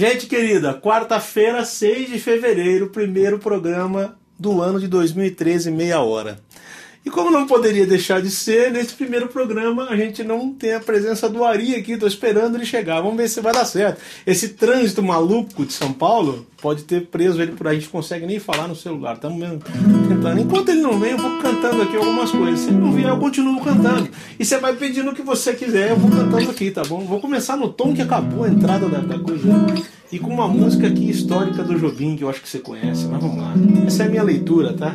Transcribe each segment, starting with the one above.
Gente querida, quarta-feira, 6 de fevereiro, primeiro programa do ano de 2013, meia hora. E como não poderia deixar de ser, nesse primeiro programa a gente não tem a presença do Ari aqui, tô esperando ele chegar. Vamos ver se vai dar certo. Esse trânsito maluco de São Paulo pode ter preso ele por aí, a gente consegue nem falar no celular. Estamos tentando. Enquanto ele não vem, eu vou cantando aqui algumas coisas. Se ele não vier, eu continuo cantando. E você vai pedindo o que você quiser, eu vou cantando aqui, tá bom? Vou começar no tom que acabou a entrada da, da coisa. E com uma música aqui histórica do Jobim, que eu acho que você conhece, mas vamos lá. Essa é a minha leitura, tá?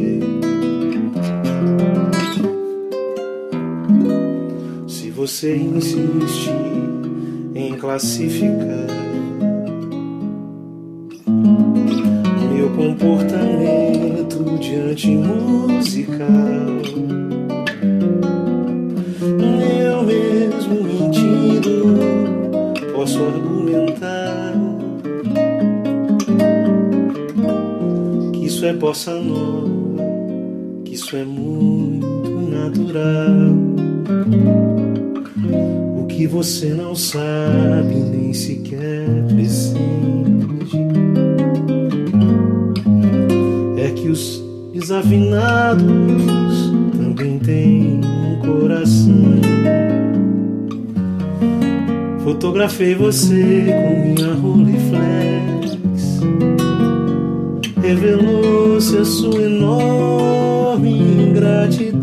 Você insiste em classificar meu comportamento diante musical, eu mesmo mentindo posso argumentar que isso é bossa nova, que isso é muito natural. O que você não sabe nem sequer presente é que os desafinados também têm um coração. Fotografei você com minha Rolleiflex. Revelou-se a sua enorme ingratidão.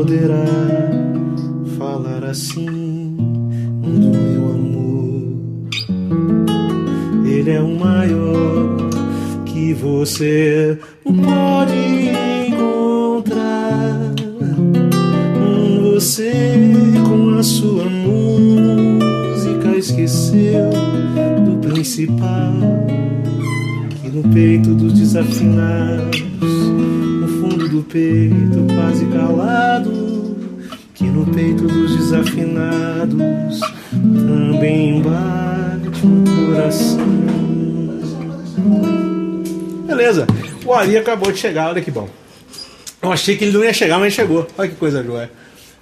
Poderá falar assim do meu amor. Ele é o maior que você pode encontrar. Você com a sua música esqueceu do principal. Que no peito dos desafinados, do peito quase calado, que no peito dos desafinados também bate um coração. Beleza, o Ari acabou de chegar, olha que bom. Eu achei que ele não ia chegar, mas chegou. Olha que coisa joia.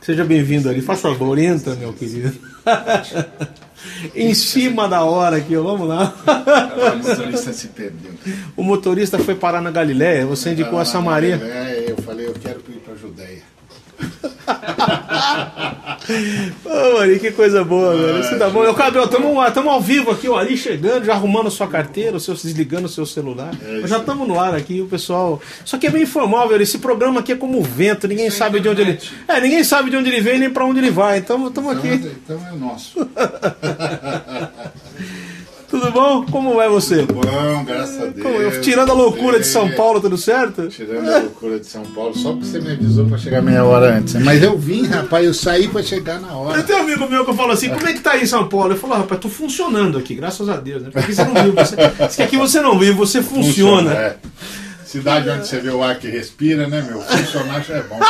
Seja bem-vindo ali. Faça favor, entra, meu querido. em cima da hora aqui, vamos lá. O motorista se perdeu. O motorista foi parar na Galiléia, você indicou a Samaria. É, eu falei, eu quero ir para a Judéia. Ô, Ari, que coisa boa, velho. Isso tá bom. Eu, Cabel, estamos ao vivo aqui, o Ari chegando, já arrumando sua carteira, o seu, desligando o seu celular. É já estamos no ar aqui, o pessoal. Só que é bem informal, velho. Esse programa aqui é como o vento, ninguém Sem sabe de onde ele. internet. É, ninguém sabe de onde ele vem nem para onde ele vai. Então estamos aqui. então é nosso. Tudo bom? Como vai você? Bom, graças a Deus. Como- eu- tirando a loucura de São É, Paulo, tudo certo? Tirando a loucura de São Paulo, só porque você me avisou para chegar meia hora antes. Mas eu vim, rapaz, eu saí para chegar na hora. Eu tenho um amigo meu que eu falo assim, como é que tá aí em São Paulo? Eu falo, "Ah, rapaz, tô funcionando aqui, graças a Deus, né? Porque você não vive, você, aqui você não vive, você funciona. É. Cidade onde você vê o ar que respira, né, meu? Funcionar já é bom.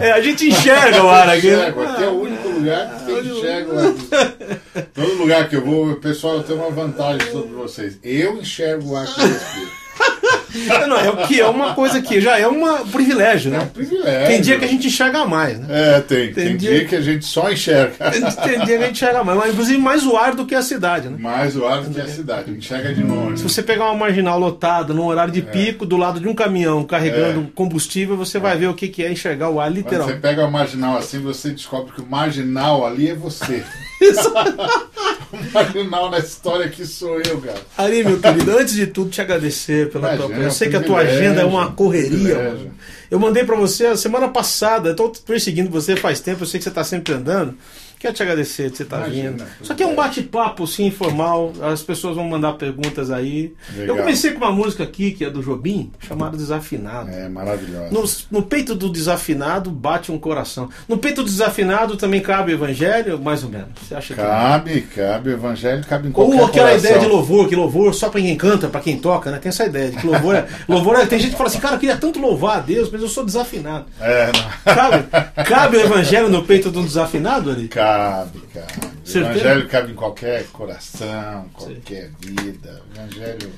É, a gente enxerga o ar aqui. né? Enxergo, aqui é o único lugar que você enxerga o ar. Todo lugar que eu vou, pessoal, eu tenho uma vantagem sobre vocês. Eu enxergo o ar que respira. Não, é o que é uma coisa que já é um privilégio, É um né? privilégio. Tem dia que a gente enxerga mais, né? É, tem. Tem Tem, dia- dia que a gente só enxerga. Tem, tem dia que a gente enxerga mais, mas inclusive mais o ar do que a cidade, né? Mais o ar do que a cidade. Enxerga de longe. Se você pegar uma marginal lotada num horário de pico do lado de um caminhão carregando combustível, você vai ver o que é enxergar o ar Quando você pega o marginal assim, você descobre que o marginal ali é você. o marginal na história aqui sou eu, cara. Ari, meu querido, antes de tudo te agradecer pela Imagina, tua. Eu é um sei que a tua agenda é uma correria, mano. Eu mandei pra você a semana passada, eu tô perseguindo você faz tempo, eu sei que você tá sempre andando. Quero te agradecer de você estar Imagina, vindo. Isso aqui é um bate-papo, sim, informal. As pessoas vão mandar perguntas aí. Legal. Eu comecei com uma música aqui, que é do Jobim, chamada Desafinado. É maravilhosa. No, no peito do desafinado bate um coração. No peito do desafinado também cabe o evangelho, mais ou menos. Você acha que. Cabe, cabe. O evangelho cabe em qualquer Ou aquela coração. ideia de louvor, que louvor só pra quem canta, pra quem toca, né? Tem essa ideia de que louvor é. louvor é tem gente que fala assim, cara, eu queria tanto louvar a Deus, mas eu sou desafinado. É, não. Cabe, cabe o evangelho no peito um desafinado ali? Cabe, cabe. O Certeza? evangelho cabe em qualquer coração, qualquer vida. O evangelho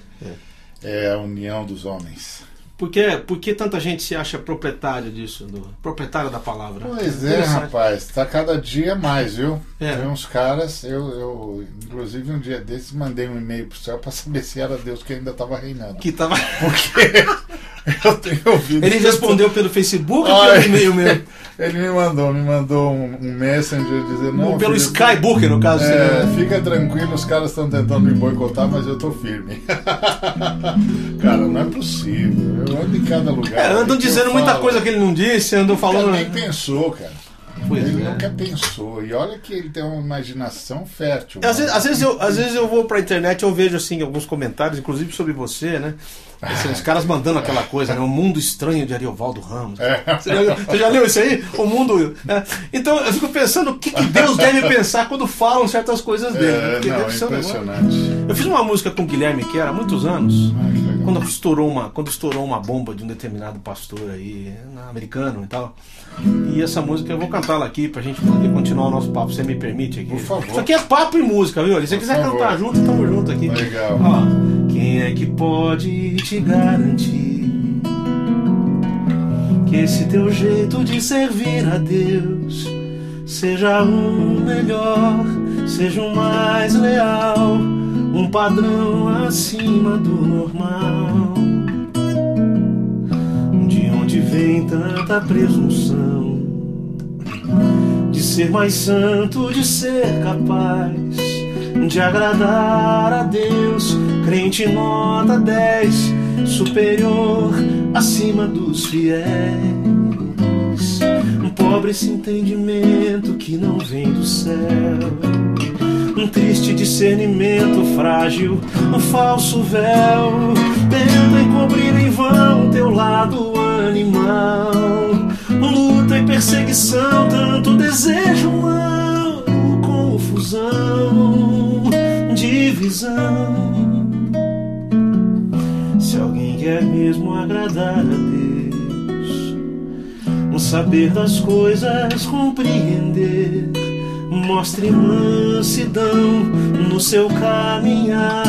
é a união dos homens. Por que, por que tanta gente se acha proprietário disso, do, proprietário da palavra? Pois é, rapaz, tá cada dia mais, viu? É. Tem uns caras, eu, eu, inclusive um dia desses mandei um e-mail pro céu pra saber se era Deus que ainda tava reinando. Que tava... Porque eu tenho ouvido. Ele respondeu pelo Facebook ou pelo e-mail mesmo? Ele me mandou, me mandou um, um messenger dizendo, não, Ou pelo filho, Skybook, no caso. É, seria. fica tranquilo, os caras estão tentando me boicotar, mas eu tô firme. Cara, não é possível. Eu ando em cada lugar. É, andam dizendo muita falo. coisa que ele não disse, andam Falando... Ele nem pensou, cara. Pois ele é. nunca pensou. E olha que ele tem uma imaginação fértil. Às vezes, às, vezes eu, às vezes eu vou pra internet e eu vejo assim alguns comentários, inclusive sobre você, né? Assim, os caras mandando aquela coisa, né? O mundo estranho de Ariovaldo Ramos. É. Você, já, você já leu isso aí? O mundo. né? Então eu fico pensando o que, que Deus deve pensar quando falam certas coisas dele. né? É, Porque não, deve ser um impressionante. Eu fiz uma música com o Guilherme que era há muitos anos. Que legal. Quando estourou uma, quando estourou uma bomba de um determinado pastor aí, americano e tal. E essa música eu vou cantá-la aqui pra gente poder continuar o nosso papo, você me permite aqui. Por favor. Isso aqui é papo e música, viu? Se você quiser favor. cantar junto, tamo junto aqui. Legal. Ó, quem é que pode te garantir que esse teu jeito de servir a Deus seja um melhor, seja um mais leal, um padrão acima do normal? De onde vem tanta presunção de ser mais santo, de ser capaz de agradar a Deus, crente nota 10, superior acima dos fiéis. Um pobre esse entendimento que não vem do céu. Um triste discernimento frágil, um falso véu. Tenta encobrir em vão teu lado animal. Luta e perseguição, tanto desejo humano, confusão, divisão. Se alguém quer mesmo agradar a Deus, um saber das coisas compreender, mostre mansidão no seu caminhar,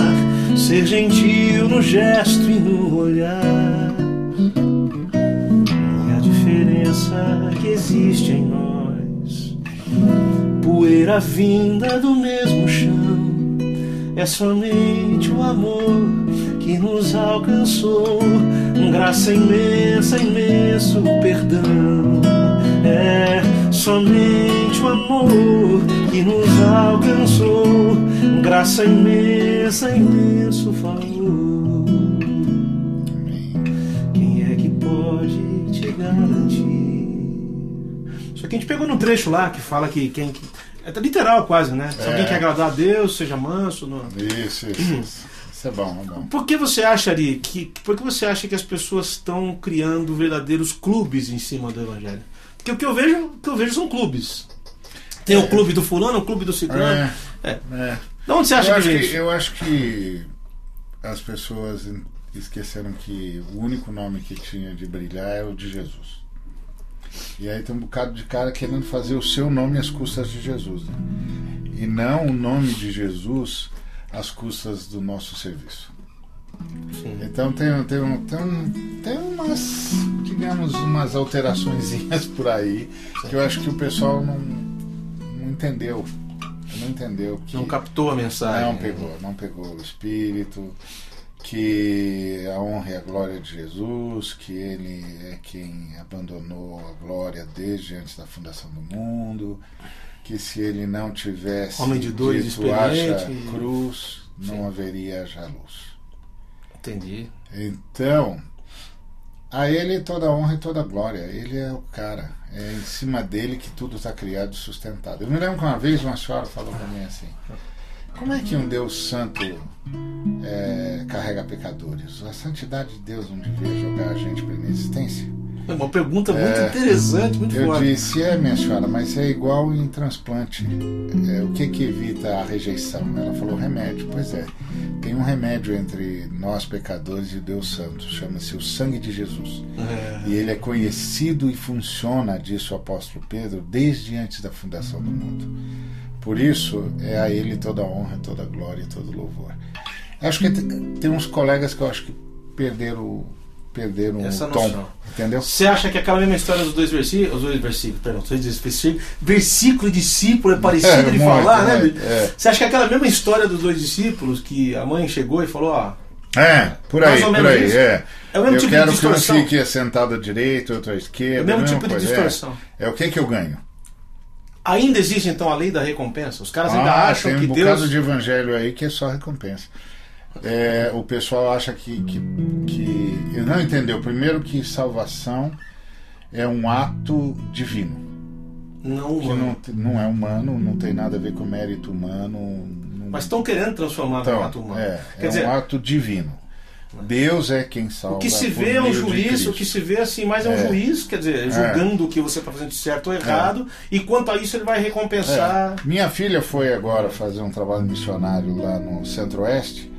ser gentil no gesto e no olhar. E a diferença que existe em nós, poeira vinda do mesmo chão, é somente o amor que nos alcançou, graça imensa, imenso perdão. É somente o amor que nos alcançou, graça imensa, imenso favor. Quem é que pode te garantir? Isso aqui a gente pegou no trecho lá que fala que quem. É literal quase, né? Se É. alguém quer agradar a Deus, seja manso. Não... Isso, isso, isso. Isso é bom, é bom. Por que você acha, Ari, que. Por que você acha que as pessoas estão criando verdadeiros clubes em cima do Evangelho? Porque o que eu vejo, o que eu vejo são clubes. Tem o clube do fulano, o clube do ciclano. É, É. é. De onde você acha eu, que vem isso? eu acho que as pessoas esqueceram que o único nome que tinha de brilhar é o de Jesus. E aí tem um bocado de cara querendo fazer o seu nome às custas de Jesus. Né? E não o nome de Jesus às custas do nosso serviço. Sim. Então tem, tem, tem, tem umas, digamos, umas alteraçõezinhas por aí que eu acho que o pessoal não, não entendeu. Não entendeu que Não captou a mensagem. não pegou, não pegou o espírito, que a honra e a glória de Jesus, que ele é quem abandonou a glória desde antes da fundação do mundo, que se ele não tivesse Homem de dores, dito haja cruz, não Sim. haveria já luz. Entendi. Então, A ele toda honra e toda glória. Ele é o cara. É em cima dele que tudo está criado e sustentado. Eu me lembro que uma vez uma senhora falou para mim assim: Como é que um Deus santo é, carrega pecadores? A santidade de Deus não devia jogar a gente para inexistência? É uma pergunta muito é, interessante, muito eu forte. Eu disse, é, minha senhora, mas é igual em transplante. É, o que que evita a rejeição? Ela falou remédio. Pois é, tem um remédio entre nós pecadores e Deus Santo, chama-se o sangue de Jesus. É. E ele é conhecido e funciona, disse o apóstolo Pedro, desde antes da fundação do mundo. Por isso, é a ele toda a honra, toda a glória e todo louvor. Acho que tem uns colegas que eu acho que perderam perderam Essa o tom. Noção. Entendeu? Você acha que aquela mesma história dos dois versículos, os dois versículos, perdão, versículo, versículo e discípulo é parecido é, de falar, né? É. Você acha que aquela mesma história dos dois discípulos que a mãe chegou e falou, ó. É, por aí, por aí, é. É o mesmo eu tipo quero de distorção. que um fique sentado à direita, outro à esquerda. É o mesmo tipo coisa. de distorção. É. é o que que eu ganho? Ainda existe então a lei da recompensa? Os caras ainda ah, acham tem um que Deus. de evangelho aí que é só recompensa é, o pessoal acha que, que, que. Não entendeu. Primeiro, que salvação é um ato divino. Não que não, não é humano, não tem nada a ver com mérito humano. Não... Mas estão querendo transformar então, no ato humano. É, Quer é dizer, um ato divino. Deus é quem salva. O que se vê é um juiz, o que se vê assim, mas é, é um juiz, quer dizer, é. julgando é. o que você está fazendo de certo ou errado, é. e quanto a isso ele vai recompensar. É. Minha filha foi agora fazer um trabalho missionário lá no Centro-Oeste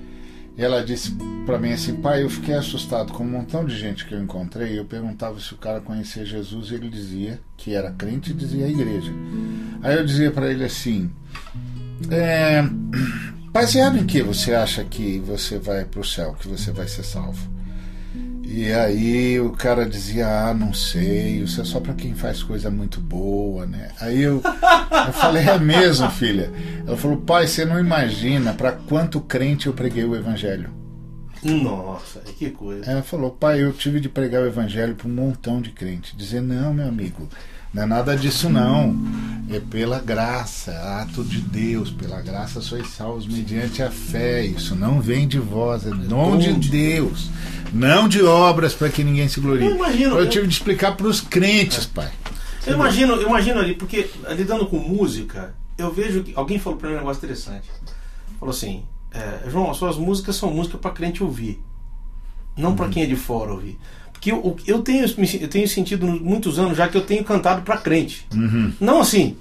e ela disse para mim assim: pai, eu fiquei assustado com um montão de gente que eu encontrei. Eu perguntava se o cara conhecia Jesus e ele dizia que era crente e dizia a igreja. Aí eu dizia para ele assim: é, baseado em que você acha que você vai para o céu, que você vai ser salvo? E aí o cara dizia, ah, não sei, isso é só para quem faz coisa muito boa, né? Aí eu, eu falei, é mesmo, filha? Ela falou, pai, você não imagina para quanto crente eu preguei o evangelho. Nossa, que coisa. Ela falou, pai, eu tive de pregar o evangelho para um montão de crente. Dizer, não, meu amigo, não é nada disso não. É pela graça, ato de Deus, pela graça sois salvos mediante a fé. Isso não vem de vós, é dom de Deus. Não de obras para que ninguém se glorie. Eu, imagino, eu tive de explicar para os crentes, é. pai. Eu imagino, eu imagino ali, porque lidando com música, eu vejo que alguém falou para mim um negócio interessante. Falou assim, é, João, as suas músicas são música para crente ouvir, não uhum. para quem é de fora ouvir. Porque eu, eu, tenho, eu tenho sentido muitos anos já que eu tenho cantado para crente. Uhum. Não assim,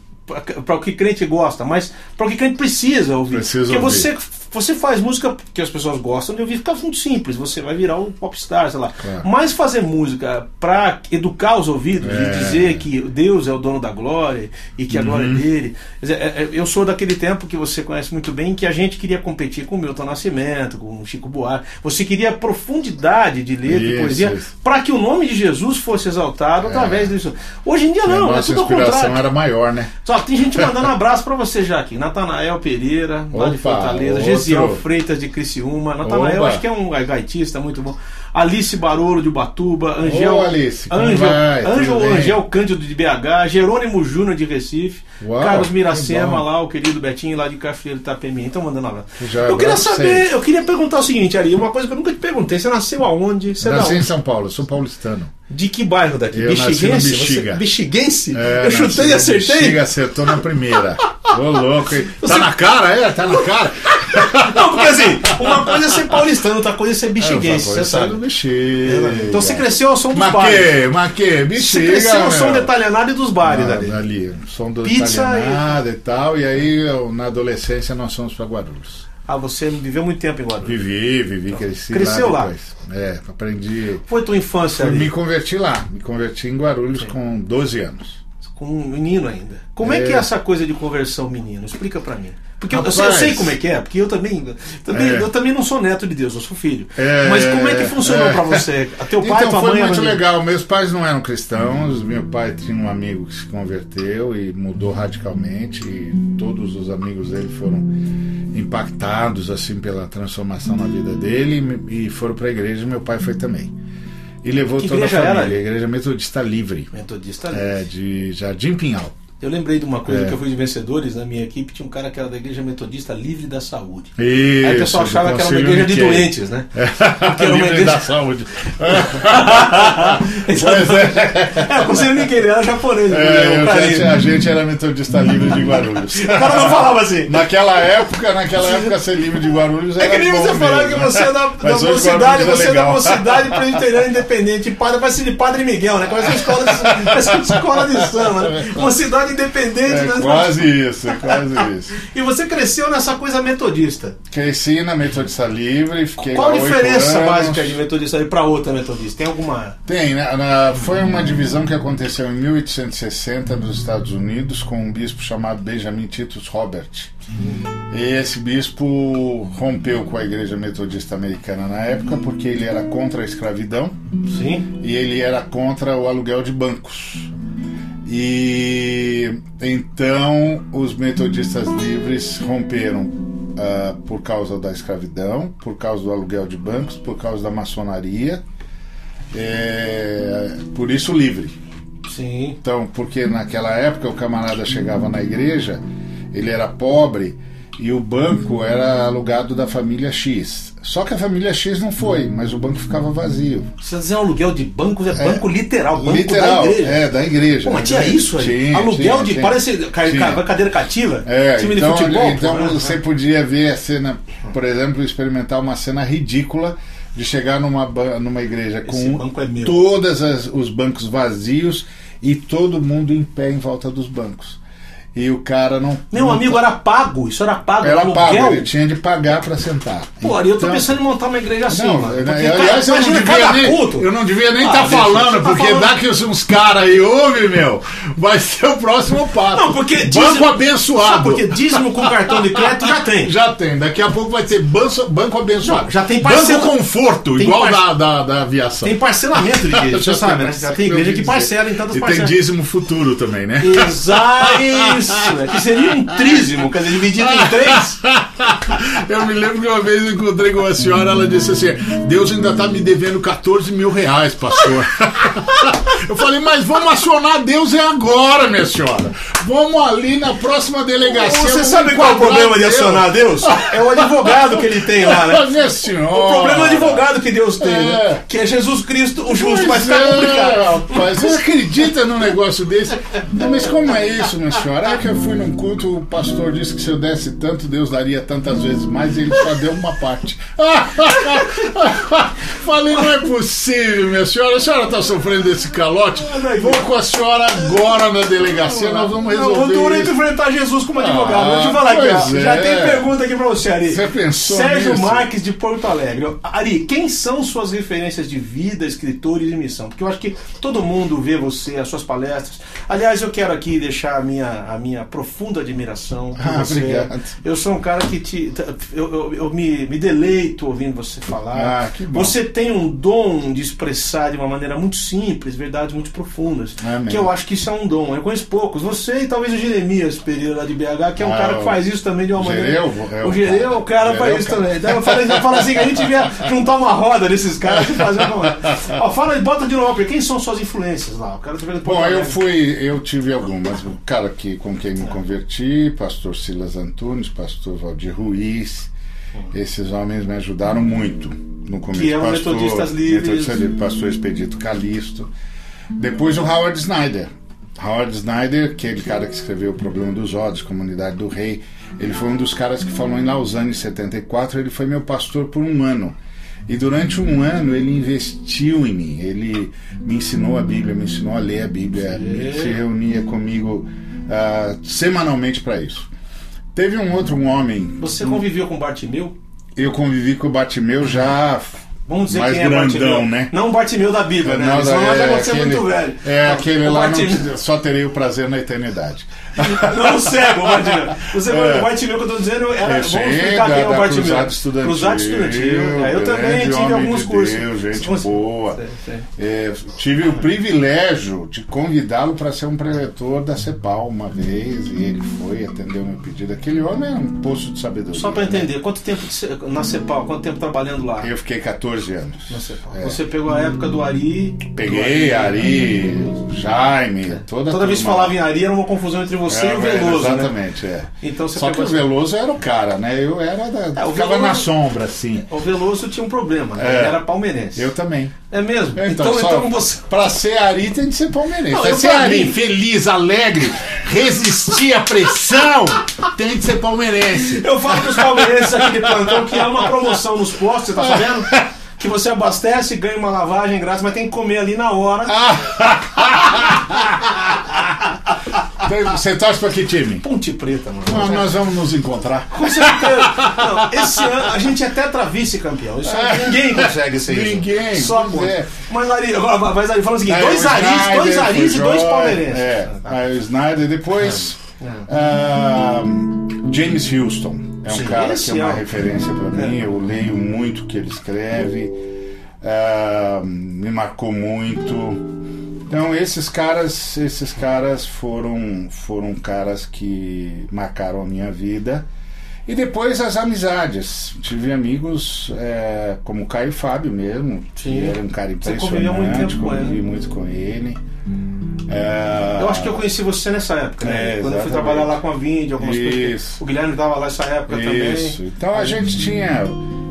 para o que crente gosta, mas para o que crente precisa ouvir. Precisa Porque ouvir. você você faz música que as pessoas gostam de ouvir, fica muito simples, você vai virar um popstar, sei lá. Claro. Mas fazer música para educar os ouvidos é. e dizer que Deus é o dono da glória e que a uhum. glória é dele. É, é, eu sou daquele tempo que você conhece muito bem que a gente queria competir com o Milton Nascimento, com o Chico Buarque. Você queria profundidade de letra e poesia para que o nome de Jesus fosse exaltado é. através disso. Hoje em dia não, é tudo ao contrário. era maior, né? Só tem gente mandando abraço para você já aqui. Natanael Pereira, lá de Fortaleza, Gesiel Freitas de Criciúma. Natanael, Oba. acho que é um gaitista muito bom. Alice Barolo de Ubatuba. Angel, Ô, Alice, Angel, vai? Angel, Angel Cândido de BH. Jerônimo Júnior de Recife. Uau, Carlos Miracema lá, o querido Betinho lá de Cachoeiro Itapemi. Então mandando abraço. Eu queria saber, eu queria perguntar o seguinte, Ari, uma coisa que eu nunca te perguntei. Você nasceu aonde? Você Nasci em São Paulo, sou paulistano. De que bairro daqui? Eu Bexiguense? Bexiga. Você, Bexiguense? É, eu chutei e acertei? Bexiga acertou na primeira. Ô louco, hein? Tá Você... na cara, é? Tá na cara. Não, porque assim, uma coisa é ser paulistano, outra coisa é ser bexiguense. É, você sabe do bexiga. Então você cresceu ao som dos bares. Mas que, bexiga. Você cresceu ao som do italianado e dos bares ali. ali. Som do Pizza italianado e... e tal. E aí, na adolescência, nós fomos para Guarulhos. Ah, você viveu muito tempo em Guarulhos? Vivi, vivi, então, cresci Cresceu lá, lá? É, aprendi. Foi tua infância ali? Me converti lá, me converti em Guarulhos Sim. com 12 anos com um menino ainda. Como é. é. que é essa coisa de conversão menino? Explica para mim. Porque eu, eu, sei como é que é, porque eu também, também é. eu também não sou neto de Deus, eu sou filho. É, Mas como é que funcionou é. para você? A teu pai, então, tua foi mãe muito legal. Meus pais não eram cristãos. Meu pai tinha um amigo que se converteu e mudou radicalmente. E todos os amigos dele foram impactados assim pela transformação na vida dele e foram para a igreja. Meu pai foi também. E levou que toda a família. Era? A igreja Metodista Livre. Metodista Livre. É, de Jardim Pinhal. Eu lembrei de uma coisa É. que eu fui de vencedores na minha equipe, tinha um cara que era da Igreja Metodista Livre da Saúde. Isso, Aí o pessoal achava que era uma igreja de doentes, né? Porque era uma Livre igreja- da saúde. Pois é. É, o Conselho ele era japonês. É, né? eu já- a gente era metodista livre de Guarulhos. O cara não falava assim. Naquela época, naquela época ser livre de Guarulhos É era que nem você falar que você é da, da mocidade, Guarulhos você é da mocidade presbiteriana independente, padre vai ser de Padre Miguel, né? Vai ser escola de, escola de samba, né? Mocidade independente. É né? quase isso, é quase isso. E você cresceu nessa coisa metodista. Cresci na Metodista Livre, fiquei Qual a diferença anos. básica de metodista para outra metodista? Tem alguma. Tem, né? Na- foi uma divisão que aconteceu em 1860 nos Estados Unidos com um bispo chamado Benjamin Titus Robert. E esse bispo rompeu com a Igreja Metodista Americana na época porque ele era contra a escravidão Sim. e ele era contra o aluguel de bancos. E então os metodistas livres romperam ah, por causa da escravidão, por causa do aluguel de bancos, por causa da maçonaria. É, por isso livre. Sim. Então, porque naquela época o camarada chegava na igreja, ele era pobre e o banco era alugado da família X. Só que a família X não foi, mas o banco ficava vazio. Você dizer aluguel de bancos é, banco literal, banco Literal, da igreja. é, da igreja. Pô, mas tinha isso aí? Tinha, aluguel tinha, de. tinha. Parece Tinha. ca- cadeira cativa? É, time então, de futebol. então pô, né? você podia ver a cena, por exemplo, experimentar uma cena ridícula de chegar numa, numa igreja com é todos os bancos vazios e todo mundo em pé em volta dos bancos. E o cara não. Meu não amigo era pago, isso era pago, era aluguel. pago, ele tinha de pagar para sentar. Pô, eu tô Então- pensando em montar uma igreja assim, Não, mano. eu- Porque, aliás, cara, eu não devia nem, culto. eu não devia nem Ah, estar deixa, falando, tá porque falando- dá que uns caras aí ouvem, meu, vai ser o próximo passo. Não, porque Banco dízimo- abençoado. Sabe porque dízimo com cartão de crédito já tem. Já tem, daqui a pouco vai ser banco, banco abençoado. Não, já tem parcela- Banco conforto, tem igual par- da, da, da aviação. Tem parcelamento de igreja, você Já sabe, né? tem Já tem igreja que parcela em tantas E parcelas. tem dízimo futuro também, né? Exato, isso, é que seria um trízimo, quer dizer, dividido em três. Eu me lembro que uma vez eu encontrei com uma senhora, ela disse assim: Deus ainda tá me devendo 14 mil reais, pastor. Eu falei, mas vamos acionar Deus é agora, minha senhora. Vamos ali na próxima delegacia. Você sabe qual é o problema de Deus. acionar Deus? É o advogado que ele tem lá, né? Minha senhora. O problema é o advogado que Deus tem, né? É. Que é Jesus Cristo, o justo, Pois vai ficar é, complicado. rapaz, você acredita num negócio desse? Não, mas como é isso, minha senhora? É que eu fui num culto, o pastor disse que se eu desse tanto, Deus daria tantas vezes mais, e ele só deu uma parte. Falei, não é possível, minha senhora. A senhora está sofrendo desse calote? Vou com a senhora agora na delegacia, nós vamos Não, o resolver duro é isso. enfrentar Jesus como advogado. Ah, Deixa eu falar aqui, ó. pois Já é. tem pergunta aqui pra você, Ari. Você pensou Sérgio nisso? Marques de Porto Alegre. Ari, quem são suas referências de vida, escritores e missão? Porque eu acho que todo mundo vê você, as suas palestras. Aliás, eu quero aqui deixar a minha, a minha profunda admiração por Ah, você. obrigado. Eu sou um cara que te. Eu, eu, eu me, me deleito ouvindo você falar. Ah, que bom. Você tem um dom de expressar de uma maneira muito simples, verdades muito profundas. Amém. Que eu acho que isso é um dom. Eu conheço poucos. Você e talvez o Jeremias Pereira lá de BH, que é um Ah, cara que faz isso também de uma maneira. Gereu é o Gereu, cara. o cara Gereu faz é isso cara. também. Então eu falei, eu falo assim, que a gente devia juntar uma roda desses caras e fazer uma. Ó, fala, bota de novo, quem são suas influências lá? O cara tá vendo Bom, eu fui, eu tive algumas. O cara que, com quem me converti, pastor Silas Antunes, pastor Valdir Ruiz, esses homens me ajudaram muito no começo. Que eram pastor, metodistas livres. Metodista livre, pastor Expedito Calisto. Depois o Howard Snyder. Howard Snyder, aquele cara que escreveu O Problema dos Ódios, Comunidade do Rei, ele foi um dos caras que falou em Lausanne em 74, ele foi meu pastor por um ano. E durante um ano ele investiu em mim, ele me ensinou a Bíblia, me ensinou a ler a Bíblia, se reunia comigo ah, semanalmente para isso. Teve um outro um homem, Você conviveu com Bartimeu? eu convivi com o Batimeu já Vamos dizer mais quem é grandão, Bartimeu. né? Não o Bartimeu da Bíblia, né? Não, Senão é já vamos ser aquele- muito velho. É aquele O lá, Bartimeu- não, só terei o prazer na eternidade. Não o cego, o Bartimeu. Você, É. O Bartimeu que eu tô dizendo era. Vamos sei, explicar quem é o Bartimeu. Cruzado Estudantil, Cruzado Estudantil. É, eu também tive alguns de cursos. Deus, gente boa. Sei. É, tive o privilégio de convidá-lo para ser um preletor da CEPAL uma vez e ele foi, atendeu meu pedido. Aquele homem é um poço de sabedoria. Só para né? entender, quanto tempo na Cepal, quanto tempo trabalhando lá? Eu fiquei 14 anos. Na Cepal. É. Você pegou a época do Ari. Peguei do Ari, Jaime, toda Toda vez que falava em Ari era uma confusão entre você É, e o Veloso, né? Exatamente, é. Então Só que o Veloso era o cara, né? Eu era da. É, o ficava Veloso- na sombra, assim. O Veloso tinha um problema, né? É. era palmeirense. Eu também. É mesmo? É, Então, só- então, você. Pra ser Ari tem de ser palmeirense. Não, pra ser Ari, mim- feliz, alegre, resistir à pressão, tem de ser palmeirense. Eu falo pros palmeirenses aqui de plantão que há uma promoção nos postos, você tá sabendo? Que você abastece ganha uma lavagem grátis, mas tem que comer ali na hora. Você torce pra que time? Ponte preta, mano. Nós, nós vamos nos encontrar. Com certeza. Não, esse ano a gente é tetra vice-campeão. Isso aí ninguém consegue ser isso. Ninguém, Só por. é. Mas Ari, agora mas Ari, o seguinte: É, dois Aris, dois Aris e dois palmeirenses. É, aí o Snyder, depois É. ah, James Houston. É um Sim, cara que é uma é referência para mim, eu leio muito o que ele escreve, ah, me marcou muito. Então esses caras, esses caras foram, foram caras que marcaram a minha vida. E depois as amizades. Tive amigos é, como o Caio Fábio mesmo, Sim. que era um cara Você impressionante, conviveu muito tempo com convivi ele. muito com ele. É, Eu acho que eu conheci você nessa época, né? É, Quando eu fui trabalhar lá com a Vind, algumas coisas. Isso. O Guilherme tava lá nessa época Isso. também. Então a gente tinha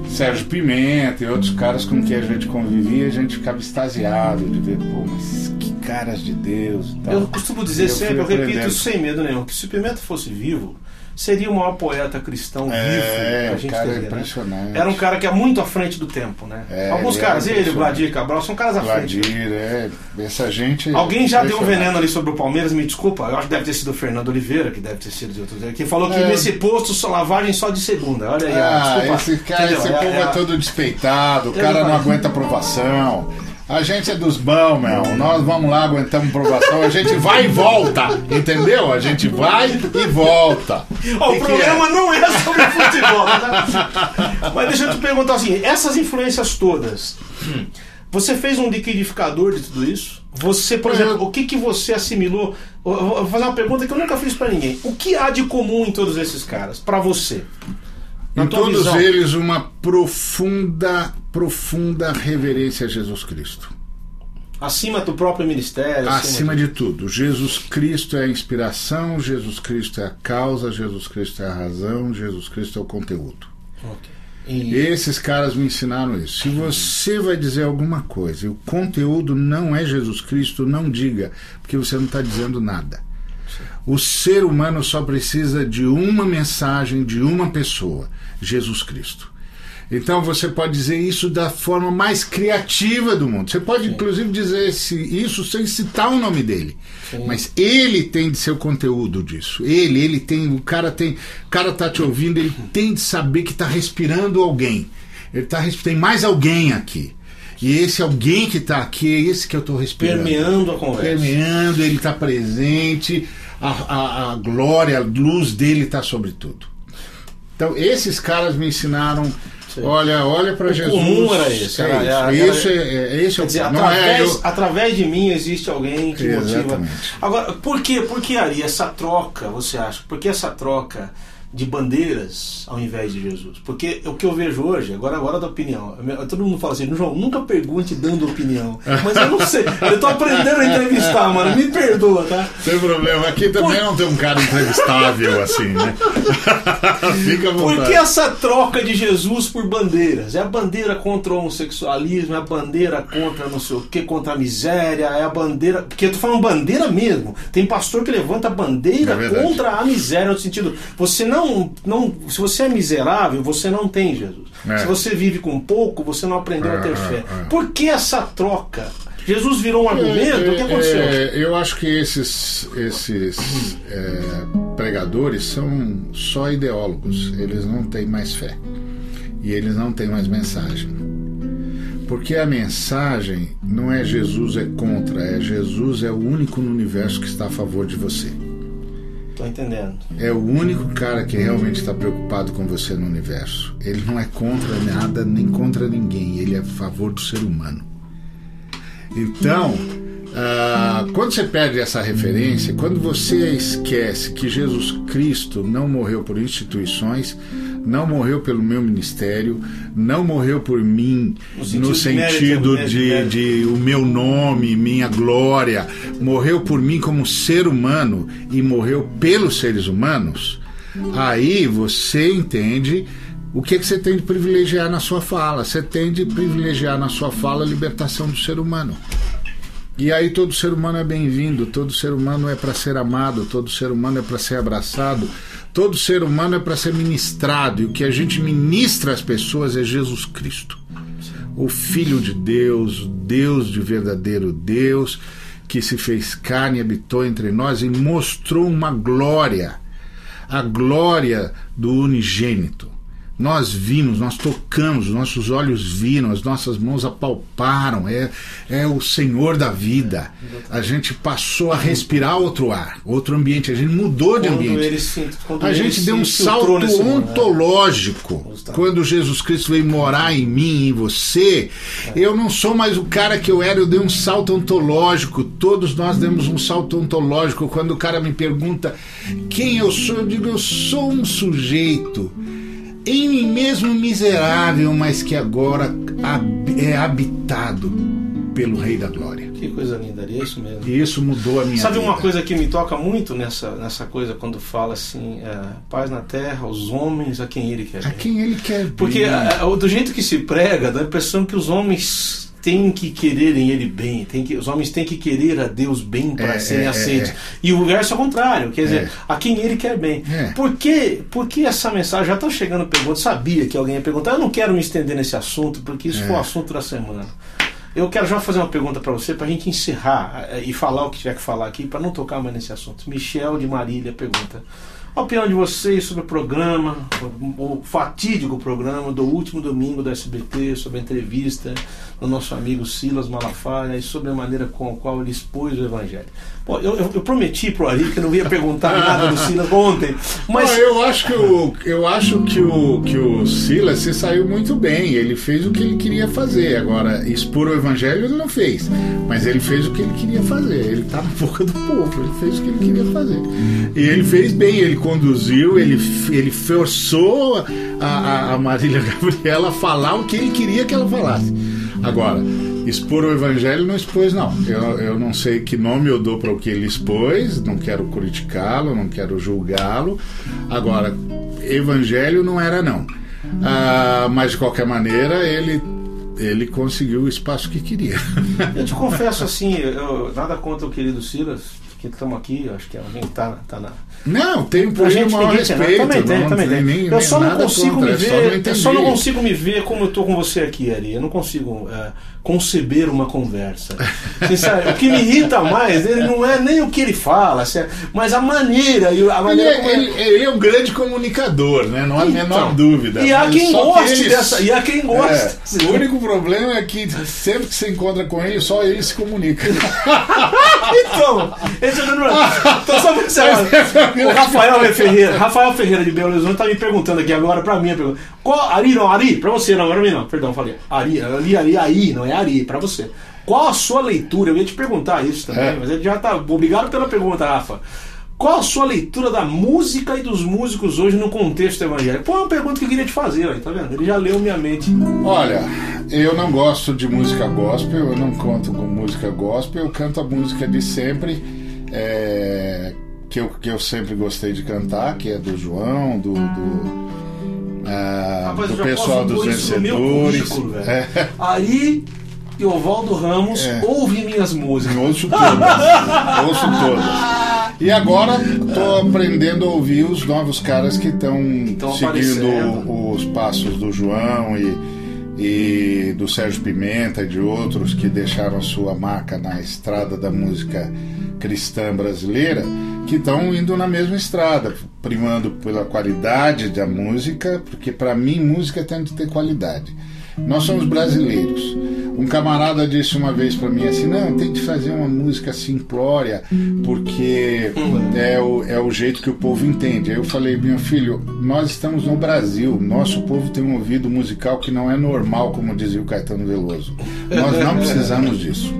Sérgio Pimenta e outros caras com quem a gente convivia, a gente ficava extasiado de ver, pô, mas caras de Deus e tal. Eu costumo dizer Eu sempre, eu repito isso sem medo nenhum, que se o Pimenta fosse vivo, seria o maior poeta cristão vivo É, que a gente cara é né? impressionante. Era um cara que é muito à frente do tempo, né? É, Alguns ele caras, ele. Vladir Cabral, são caras à frente. Vladir, é, essa gente. Alguém já deu um veneno ali sobre o Palmeiras, me desculpa, eu acho que deve ter sido o Fernando Oliveira, que deve ter sido de outros, que falou que É. nesse posto só lavagem só de segunda. Olha aí, Ah, desculpa. esse cara, Entendeu? esse É- povo é, é- todo despeitado, o cara não- não aguenta aprovação. A gente é dos bons, meu. Nós vamos lá, aguentamos aprovação. A gente vai e volta, entendeu? A gente vai e volta. Ó, o que programa é? não é sobre futebol, tá? Mas deixa eu te perguntar assim, essas influências todas, você fez um liquidificador de tudo isso? Você, por exemplo, o que, que você assimilou? Eu vou fazer uma pergunta que eu nunca fiz pra ninguém. O que há de comum em todos esses caras, pra você? Na Em todos visão. eles, uma profunda, profunda reverência a Jesus Cristo. Acima do próprio ministério? Acima de tudo, Jesus Cristo é a inspiração, Jesus Cristo é a causa, Jesus Cristo é a razão, Jesus Cristo é o conteúdo. Ok. E- Esses caras me ensinaram isso. Se você vai dizer alguma coisa e o conteúdo não é Jesus Cristo, não diga, porque você não está dizendo nada. O ser humano só precisa de uma mensagem de uma pessoa: Jesus Cristo. Então você pode dizer isso da forma mais criativa do mundo. Você pode, inclusive, dizer esse- isso sem citar o nome dele. Mas ele tem de ser o conteúdo disso. Ele, ele tem. O cara tem. O cara tá te ouvindo, ele tem de saber que tá respirando alguém. Ele tá Tem mais alguém aqui. E esse alguém que tá aqui, é esse que eu tô respirando Permeando a conversa. permeando, ele está presente, a, a, a glória, a luz dele está sobre tudo. Então, esses caras me ensinaram. Olha, olha para Jesus. comum era esse, É era- isso. era- é, é- esse é o dizer, é através, eu- através de mim existe alguém que motiva. Exatamente. Agora, por que, por que Ari, essa troca, você acha? Por que essa troca de bandeiras ao invés de Jesus? Porque o que eu vejo hoje, agora agora da opinião, todo mundo fala assim, João, nunca pergunte dando opinião. Mas eu não sei, eu tô aprendendo a entrevistar, mano, me perdoa, tá? Sem problema. Aqui também não tem um cara entrevistável assim, né? Fica à vontade. Por que essa troca de Jesus por bandeiras? É a bandeira contra o homossexualismo, é a bandeira contra não sei o que, contra a miséria, é a bandeira. Porque eu tô falando bandeira mesmo. Tem pastor que levanta a bandeira É contra a miséria, no sentido, você não, não. Se você é miserável, você não tem Jesus. É. Se você vive com pouco, você não aprendeu a ter É, fé. é, é. Por que essa troca? Jesus virou um argumento? o que aconteceu? É, eu acho que esses, esses é, pregadores são só ideólogos. Eles não têm mais fé. E eles não têm mais mensagem. Porque a mensagem não é Jesus é contra, é Jesus é o único no universo que está a favor de você. Tô entendendo. É o único cara que realmente está preocupado com você no universo. Ele não é contra nada nem contra ninguém. Ele é a favor do ser humano. Então, ah, quando você perde essa referência, quando você esquece que Jesus Cristo não morreu por instituições, não morreu pelo meu ministério, não morreu por mim No sentido no de sentido mérito, de, mérito. de o meu nome, minha glória, morreu por mim como ser humano e morreu pelos seres humanos, aí você entende o que, que você tem de privilegiar na sua fala. Você tem de privilegiar na sua fala a libertação do ser humano. E aí todo ser humano é bem-vindo, todo ser humano é para ser amado, todo ser humano é para ser abraçado, todo ser humano é para ser ministrado. E o que a gente ministra às pessoas é Jesus Cristo, o Filho de Deus, o Deus de verdadeiro Deus, que se fez carne habitou entre nós e mostrou uma glória, a glória do unigênito. Nós vimos, nós tocamos, nossos olhos viram, as nossas mãos apalparam. É, é o Senhor da vida. A gente passou a respirar outro ar, outro ambiente. A gente mudou de ambiente. se, A gente deu um salto mundo, né? ontológico. Quando Jesus Cristo veio morar em mim e em você, eu não sou mais o cara que eu era, eu dei um salto ontológico. Todos nós demos um salto ontológico. Quando o cara me pergunta quem eu sou, eu digo, eu sou um sujeito em mim mesmo miserável, mas que agora é habitado pelo Rei da Glória. Que coisa linda, é isso mesmo. E isso mudou a minha Sabe vida. uma coisa que me toca muito nessa, nessa coisa quando fala assim, é, paz na terra, os homens a quem ele quer. A quem ele quer Porque bem. a- a- do jeito que se prega, dá a impressão que os homens têm que quererem ele bem, tem que, os homens têm que querer a Deus bem para É, serem é, aceitos. é. E o verso é o contrário, quer dizer, É. a quem ele quer bem. É. Por, que, por que essa mensagem? Já estão chegando perguntas, sabia que alguém ia perguntar, eu não quero me estender nesse assunto, porque isso É. foi o assunto da semana. Eu quero já fazer uma pergunta para você, para a gente encerrar eh, e falar o que tiver que falar aqui, para não tocar mais nesse assunto. Michel de Marília pergunta: a opinião de vocês sobre o programa, o fatídico programa do último domingo do SBT, sobre a entrevista do nosso amigo Silas Malafaia e sobre a maneira com a qual ele expôs o Evangelho. Bom, eu, eu, eu prometi pro Ari que eu não ia perguntar nada do Silas ontem, mas. Não, eu acho que o eu acho que o que o Silas se saiu muito bem. Ele fez o que ele queria fazer. Agora expor o evangelho ele não fez, mas ele fez o que ele queria fazer. Ele está na boca do povo. Ele fez o que ele queria fazer e ele fez bem. Ele conduziu. Ele ele forçou a, a, Marília Gabriela a falar o que ele queria que ela falasse. Agora Expor o evangelho não expôs, não. Eu, eu não sei que nome eu dou para o que ele expôs, não quero criticá-lo, não quero julgá-lo. Agora, evangelho não era, não. Ah, mas, de qualquer maneira, ele, ele conseguiu o espaço que queria. Eu te confesso assim, eu, nada contra o querido Silas, que estamos aqui, acho que alguém está tá na. Não, tem por ele o maior respeito. Também tem, não também tem. nem- eu só não consigo me é só ver. Eu só não consigo me ver como eu tô com você aqui, Ari. Eu não consigo é, conceber uma conversa. Sincero, o que me irrita mais, ele não é nem o que ele fala, mas a maneira a Ele maneira como é, ele, ele é um grande comunicador, né? Não há a menor Então, dúvida. E há Mas quem goste ele- dessa. E há quem gosta. É, o único problema é que sempre que você encontra com ele, só ele se comunica. Então, esse é o problema. Então, só pra encerrar, o Rafael Ferreira, Rafael Ferreira de Belo Horizonte tá me perguntando aqui agora pra mim, a pergunta. Qual, Ari, não, Ari, pra você, não, pra mim não, perdão, falei. Ari, ali, Ari, aí, não é Ari, pra você. Qual a sua leitura? Eu ia te perguntar isso também, É. mas ele já tá. Obrigado pela pergunta, Rafa. Qual a sua leitura da música e dos músicos hoje no contexto evangélico? Pô, é uma pergunta que eu queria te fazer, aí, tá vendo? Ele já leu minha mente. Olha, eu não gosto de música gospel, eu não canto com música gospel, eu canto a música de sempre, é, que, eu, que eu sempre gostei de cantar, que é do João, do, do, ah, Rapaz, do pessoal dos vencedores. currículo. É, Ari e Ovaldo Ramos É. ouve minhas músicas. ouço todas, ouço todas. E agora estou aprendendo a ouvir os novos caras que estão Tão seguindo aparecendo. os passos do João e, e do Sérgio Pimenta e de outros que deixaram sua marca na estrada da música cristã brasileira, que estão indo na mesma estrada, primando pela qualidade da música, porque para mim música tem que ter qualidade. Nós somos brasileiros. Um camarada disse uma vez para mim assim: não, tem que fazer uma música simplória, porque é o, é o jeito que o povo entende. Aí eu falei: meu filho, nós estamos no Brasil, nosso povo tem um ouvido musical que não é normal, como dizia o Caetano Veloso. Nós não precisamos disso.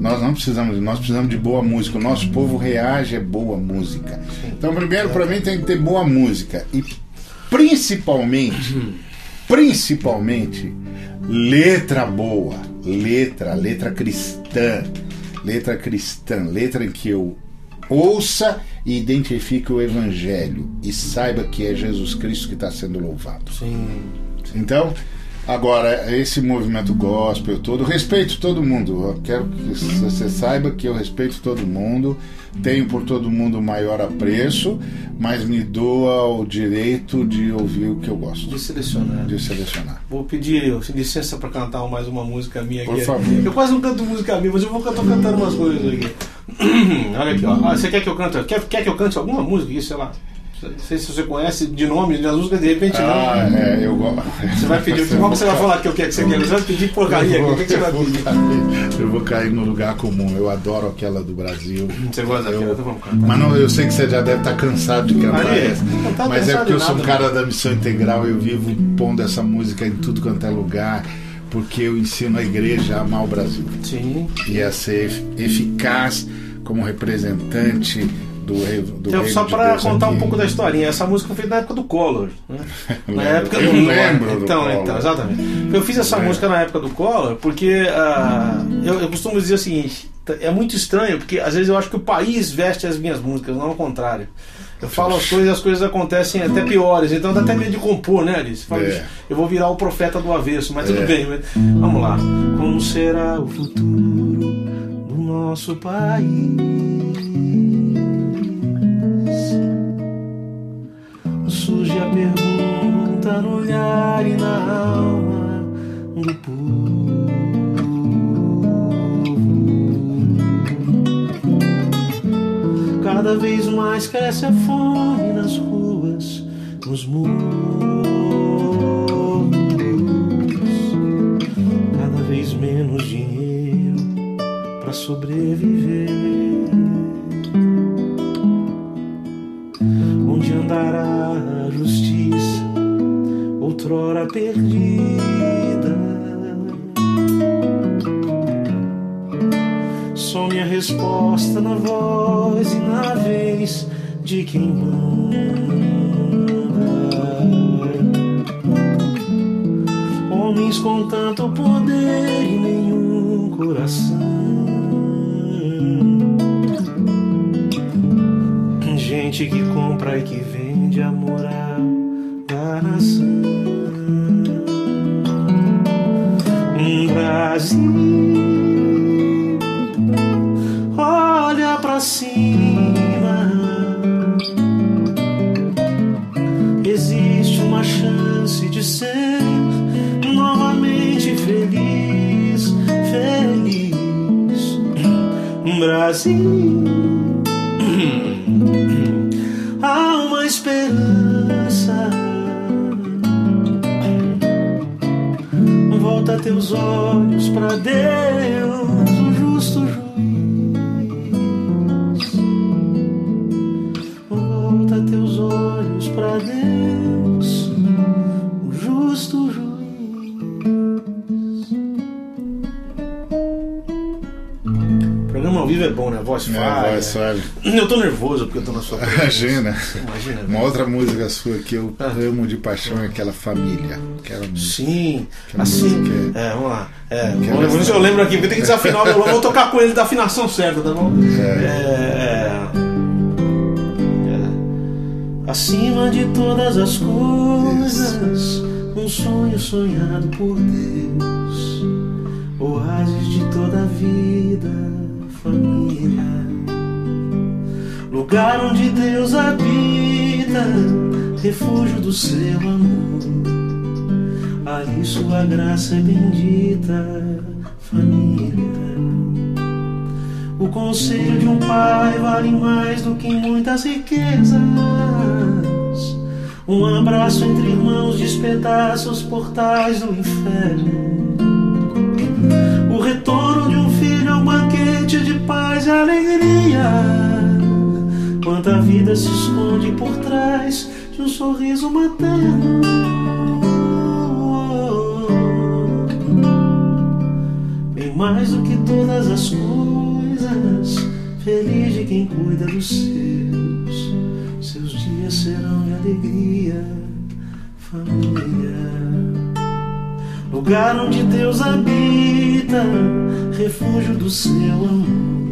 Nós não precisamos, nós precisamos de boa música. O nosso povo reage a boa música. Então, primeiro, para mim, tem que ter boa música. E principalmente, principalmente, letra boa. Letra, letra cristã. Letra cristã. Letra em que eu ouça e identifique o Evangelho e saiba que é Jesus Cristo que está sendo louvado. Sim. Então, agora, esse movimento gospel todo, respeito todo mundo. Eu quero que você saiba que eu respeito todo mundo, tenho por todo mundo o maior apreço, mas me doa o direito de ouvir o que eu gosto. De selecionar. De selecionar. Vou pedir licença para cantar mais uma música minha aqui. Por favor. Eu quase não canto música minha, mas eu vou cantar cantando umas coisas aqui. Olha aqui, ó. Ah, você quer que eu cante? Quer, quer que eu cante alguma música aqui, sei lá? Não sei se você conhece de nome das músicas, de repente Ah, não. é, eu gosto. Você vai pedir. Que você vai falar que eu quero que você quer? Você vai pedir porcaria aqui. O que, que você vai pedir? cair, eu vou cair no lugar comum. Eu adoro aquela do Brasil. Você gosta daquela? Eu- Então vamos cantar. Mas não, eu sei que você já deve estar cansado de cantar Ali, essa. tá Mas é porque eu sou um nada, cara da missão integral, eu vivo pondo essa música em tudo quanto é lugar, porque eu ensino a igreja a amar o Brasil Sim. e a ser ef- eficaz como representante do rei do Então, só de para Deus contar um pouco da historinha, essa música foi feita na época do Collor. Né? Na época Eu lembro do Então, Collor. então, exatamente. Eu fiz essa É. música na época do Collor porque ah, eu, eu costumo dizer o seguinte: é muito estranho, porque às vezes eu acho que o país veste as minhas músicas, não ao contrário. Eu falo as coisas e as coisas acontecem até piores, então dá até medo de compor, né, Alice? Fala, É. Eu vou virar o profeta do avesso, mas tudo É. bem. mas- Vamos lá. Como será o futuro do nosso país? Surge a pergunta no olhar e na alma do povo. Cada vez mais cresce a fome nas ruas, nos muros. Cada vez menos dinheiro para sobreviver. Andará a justiça, outrora perdida? Some a resposta na voz e na vez de quem manda. Homens com tanto poder e nenhum coração. Gente que que vende a vai? Eu tô nervoso porque eu tô na sua presença. Imagina. Imagina. Uma outra música sua que eu Ah. amo de paixão é aquela família. Aquela música. Sim, Que assim. música É, vamos lá. É, vamos se eu lembro aqui, porque tem que desafinar o violão. Vou tocar com ele da afinação certa, tá bom? É. É, é. Acima de todas as coisas, um sonho sonhado por Deus. Oásis de toda a vida, lugar onde Deus habita, refúgio do seu amor. Ali sua graça é bendita, família. O conselho de um pai vale mais do que muitas riquezas. Um abraço entre irmãos despedaça os portais do inferno. O retorno de um filho é um banquete de paz e alegria vida se esconde por trás de um sorriso materno. Bem mais do que todas as coisas, feliz de quem cuida dos seus. Seus dias serão de alegria, família. Lugar onde Deus habita, refúgio do seu amor.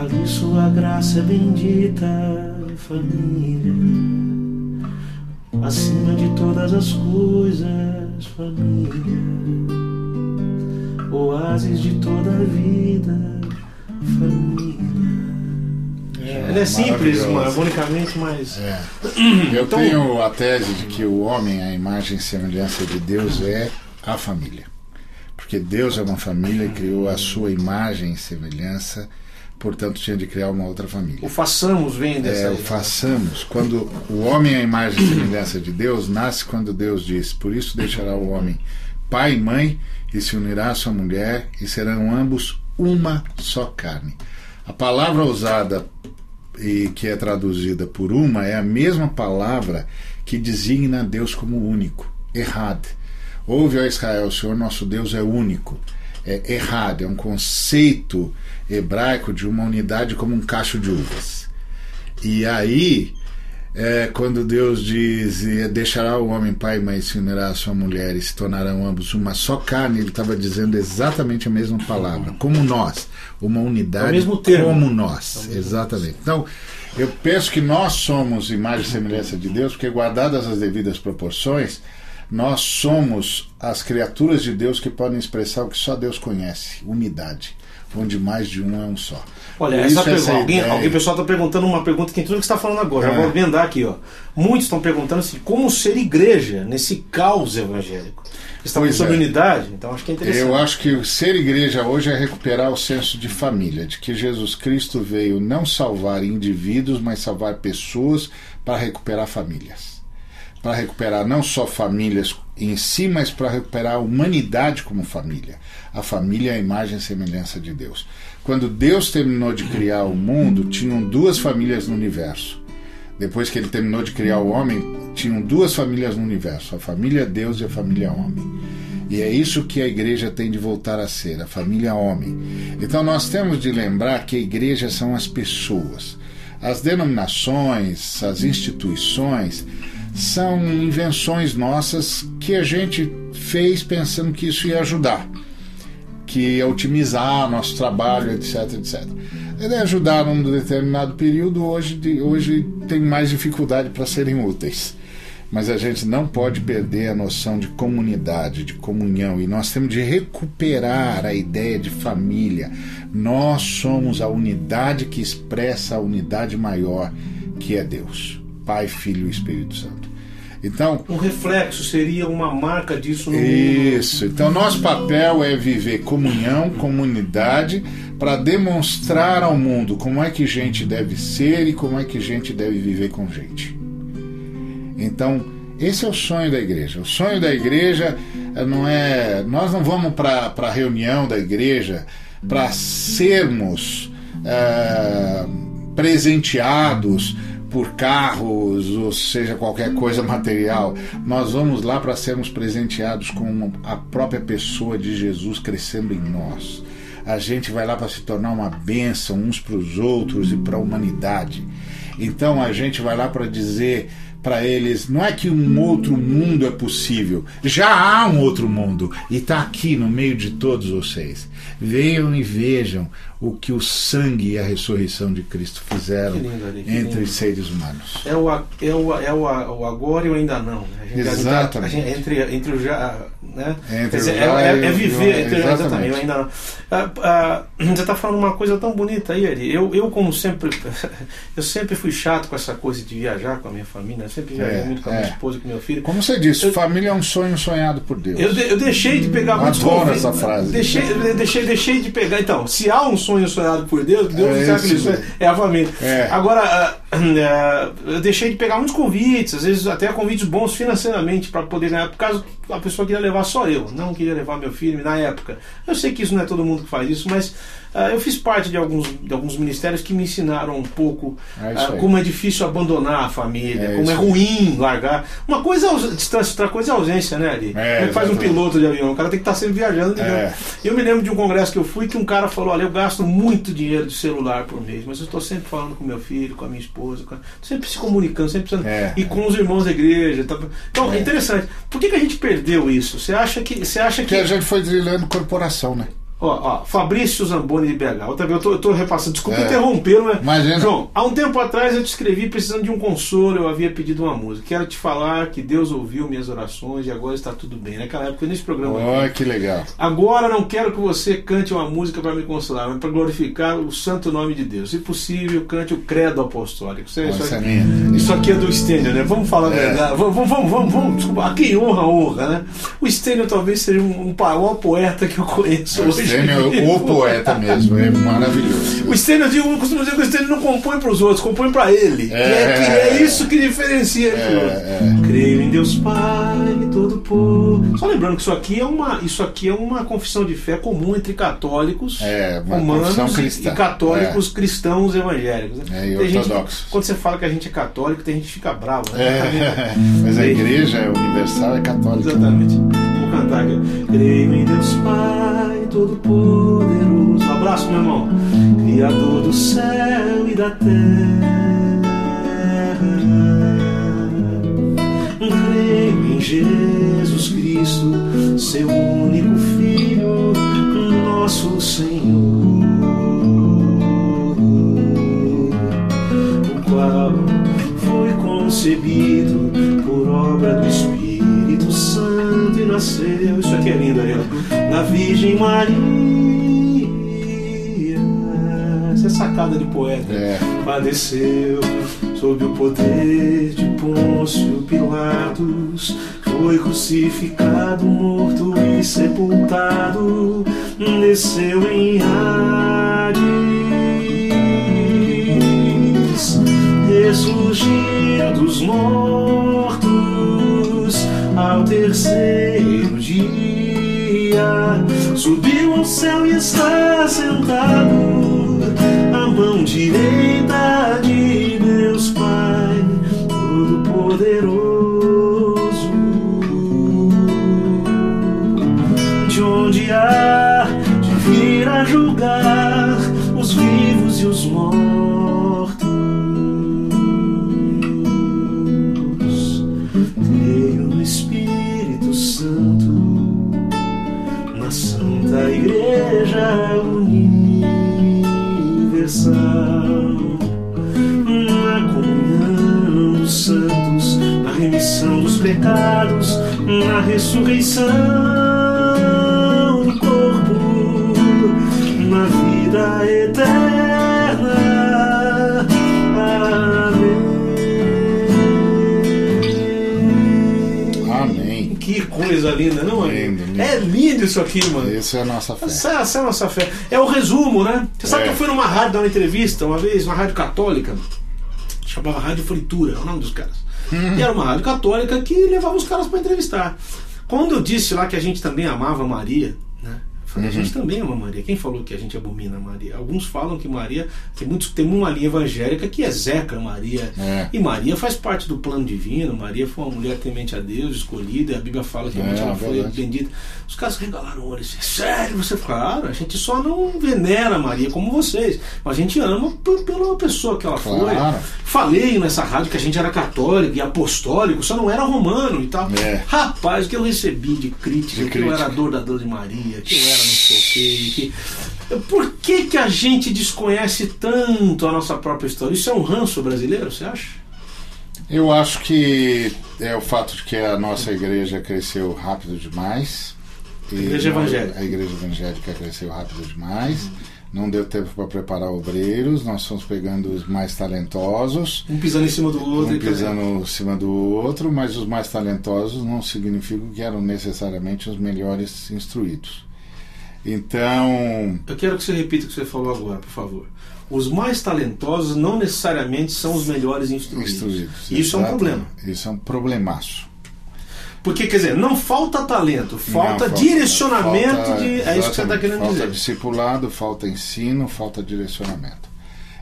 Ali sua graça é bendita, família. Acima de todas as coisas, família. Oásis de toda a vida, família. Ela é simples, harmonicamente, mas. É. Eu Então- tenho a tese de que o homem, a imagem e semelhança de Deus, é a família. Porque Deus é uma família e criou a sua imagem e semelhança, portanto tinha de criar uma outra família. O façamos vem dessa. É, o façamos. Quando o homem é a imagem e semelhança de Deus, nasce quando Deus diz: Por isso deixará o homem pai e mãe e se unirá à sua mulher e serão ambos uma só carne. A palavra usada e que é traduzida por uma é a mesma palavra que designa Deus como único, errad. Ouve, ó Israel, o Senhor nosso Deus é único. É errad, é um conceito hebraico de uma unidade como um cacho de uvas. E aí, é, quando Deus diz: deixará o homem pai e mãe, se unirá à sua mulher e se tornarão ambos uma só carne, ele estava dizendo exatamente a mesma palavra, como nós, uma unidade É o mesmo termo. como nós. Exatamente. Então, eu penso que nós somos imagem e semelhança de Deus, porque guardadas as devidas proporções, nós somos as criaturas de Deus que podem expressar o que só Deus conhece, unidade, onde mais de um é um só. Olha, Por essa pergunta, alguém, ideia- alguém, pessoal está perguntando uma pergunta que tem tudo que você está falando agora. Já É. vou emendar aqui, ó. Muitos estão perguntando assim, como ser igreja nesse caos evangélico. Você está falando sobre é. unidade, então acho que é interessante. Eu acho que ser igreja hoje é recuperar o senso de família, de que Jesus Cristo veio não salvar indivíduos, mas salvar pessoas para recuperar famílias. Para recuperar não só famílias em si, mas para recuperar a humanidade como família. A família é a imagem e semelhança de Deus. Quando Deus terminou de criar o mundo, tinham duas famílias no universo. Depois que ele terminou de criar o homem, tinham duas famílias no universo: a família Deus e a família homem. E é isso que a igreja tem de voltar a ser, a família homem. Então nós temos de lembrar que a igreja são as pessoas. As denominações, as instituições, são invenções nossas que a gente fez pensando que isso ia ajudar, que ia otimizar nosso trabalho, etc, etc. Ele ajudar num determinado período, hoje, hoje tem mais dificuldade para serem úteis. Mas a gente não pode perder a noção de comunidade, de comunhão, e nós temos de recuperar a ideia de família. Nós somos a unidade que expressa a unidade maior, que é Deus, Pai, Filho e Espírito Santo. Então, Um reflexo seria uma marca disso no mundo. isso. Então, nosso papel é viver comunhão, comunidade, para demonstrar ao mundo como é que gente deve ser e como é que gente deve viver com gente. Então, esse é o sonho da igreja. O sonho da igreja eh, não é. Nós não vamos para a reunião da igreja para sermos eh, presenteados por carros, ou seja, qualquer coisa material. Nós vamos lá para sermos presenteados com a própria pessoa de Jesus crescendo em nós. A gente vai lá para se tornar uma bênção uns para os outros e para a humanidade. Então a gente vai lá para dizer para eles: não é que um outro mundo é possível, já há um outro mundo e está aqui no meio de todos vocês. Venham e vejam o que o sangue e a ressurreição de Cristo fizeram lindo, entre os seres humanos. É o, é, o, é o, o agora e o ainda não. Né? Exatamente. gente- entre, entre o já. Né? Entre dizer, o é, já é- é o- viver. Entre, exatamente. exatamente, o ainda não. Ah, ah, você está falando uma coisa tão bonita aí, Ari. Eu, eu, como sempre, eu sempre fui chato com essa coisa de viajar com a minha família. Eu sempre viajei É, muito com a minha é. esposa e com meu filho. Como você disse, Eu- família é um sonho sonhado por Deus. Eu, de- eu deixei de pegar Eu muitos adoro essa frase. Deixei, deixei, deixei de pegar. Então, se há um sonho sonhado por Deus, Deus É sabe sonho, é a família. É. Agora, ah, é, eu deixei de pegar muitos convites, às vezes até convites bons financeiramente para poder ganhar, por causa que a pessoa queria levar só eu, não queria levar meu filho na época. Eu sei que isso não é todo mundo que faz isso, mas uh, eu fiz parte de alguns, de alguns ministérios que me ensinaram um pouco É uh, como é difícil abandonar a família, É como é isso aí. ruim largar. Uma coisa é distância, outra coisa é ausência, né, Ali? É, é que faz um piloto de avião? O cara tem que estar sempre viajando. de É. avião. Eu me lembro de um congresso que eu fui que um cara falou: Olha, eu gasto muito dinheiro de celular por mês, mas eu estou sempre falando com meu filho, com a minha esposa, com a- sempre se comunicando, sempre precisando- É. e com os irmãos da igreja. tá? Então, é. É. interessante. Por que, que a gente perdeu isso? Você acha que. Você acha Porque que. a gente foi drilando corporação, né? Ó, ó, Fabrício Zamboni de BH. Outra vez, eu tô repassando, desculpa É. interrompê-lo, mas. Imagina. João, há um tempo atrás eu te escrevi precisando de um consolo, eu havia pedido uma música. Quero te falar que Deus ouviu minhas orações e agora está tudo bem. Naquela época, nesse programa. Olha que legal. Agora não quero que você cante uma música para me consolar, mas para glorificar o santo nome de Deus. Se possível, cante o credo apostólico. Isso, é- isso é aqui, minha. isso aqui é do Stênio, né? Vamos falar a É. verdade. Vamos, vamos, vamos, vamos, vamos. Desculpa, quem honra, honra, né? O Stênio talvez seja um, um maior poeta que eu conheço O hoje. Stênio é o poeta mesmo, é maravilhoso. O Stênio, eu, digo, eu costumo dizer que o Stênio não compõe para os outros, compõe para ele. É, que é isso que diferencia ele. É, é. Creio em Deus Pai, todo povo. Só lembrando que isso aqui é uma, isso aqui é uma confissão de fé comum entre católicos É, romanos e- cristã. e católicos cristãos evangélicos. né? É, e Tem gente- ortodoxos. quando você fala que a gente é católico, tem gente que fica bravo. Né? É, mas a igreja universal é católica. Exatamente. Cantar aqui. Creio em Deus Pai Todo-Poderoso. Um abraço, meu irmão. Criador do céu e da terra. Creio em Jesus Cristo, seu único Filho, nosso Senhor. O qual foi concebido por obra do nasceu. Isso aqui é lindo, ó. Na Virgem Maria. Essa é sacada de poeta. É. Padeceu sob o poder de Pôncio Pilatos. Foi crucificado, morto e sepultado. Desceu em Hades ressurgiu dos mortos ao terceiro dia, subiu ao céu e está sentado ressurreição do corpo, na vida eterna. Amém. Amém. Que coisa linda, não é? Lindo, lindo. É lindo isso aqui, mano. Essa é a nossa fé. Essa, essa é a nossa fé. É o resumo, né? Você sabe É. que eu fui numa rádio dar uma entrevista uma vez, uma rádio católica, chamava Rádio Fritura, é o nome dos caras. Uhum. E era uma rádio católica que levava os caras para entrevistar. Quando eu disse lá que a gente também amava Maria, Falei, a Uhum. gente também ama Maria. Quem falou que a gente abomina Maria? Alguns falam que Maria. Tem, muitos, tem uma linha evangélica que execra Maria. É. E Maria faz parte do plano divino. Maria foi uma mulher temente a Deus, escolhida. A Bíblia fala que É, ela foi bendita. Os caras regalaram o olho. assim, Sério, você claro, a gente só não venera Maria como vocês. Mas a gente ama pela pessoa que ela Claro. foi. Falei nessa rádio que a gente era católico e apostólico, só não era romano e tal. É. Rapaz, o que eu recebi de crítica, De que eu crítica. era adorador de Maria, que eu era não sei o quê. Que... Por que, que a gente desconhece tanto a nossa própria história? Isso é um ranço brasileiro, você acha? Eu acho que é o fato de que a nossa igreja cresceu rápido demais. E igreja evangélica. A igreja evangélica cresceu rápido demais. Não deu tempo para preparar obreiros. Nós fomos pegando os mais talentosos, Um pisando em cima do outro. um pisando em cima do outro, mas os mais talentosos não significam que eram necessariamente os melhores instruídos. Então. Eu quero que você repita o que você falou agora, por favor. Os mais talentosos não necessariamente são os melhores instruídos. Instruídos. Isso é um problema. Isso é um problemaço. Porque, quer dizer, não falta talento, falta Não, direcionamento falta- de. É isso que você está querendo falta dizer. discipulado, falta ensino, falta direcionamento.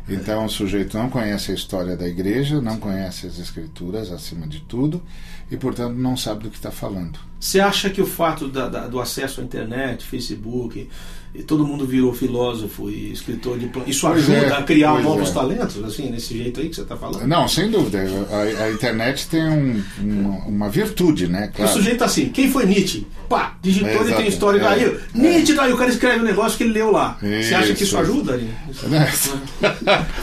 Então o sujeito não conhece a história da igreja, não conhece as escrituras acima de tudo e, portanto, não sabe do que está falando. Você acha que o fato da- da- do acesso à internet, Facebook, e todo mundo virou filósofo e escritor de plan- isso Pois ajuda é, a criar novos é. talentos, assim, nesse jeito aí que você está falando? Não, sem dúvida. A, a internet tem um- uma, uma virtude, né? O Claro. sujeito assim, quem foi Nietzsche? Pá, digitou, É, ele tem história. é, Aí, é. Nietzsche, daí o cara escreve um negócio que ele leu lá. Você acha que isso Isso. ajuda?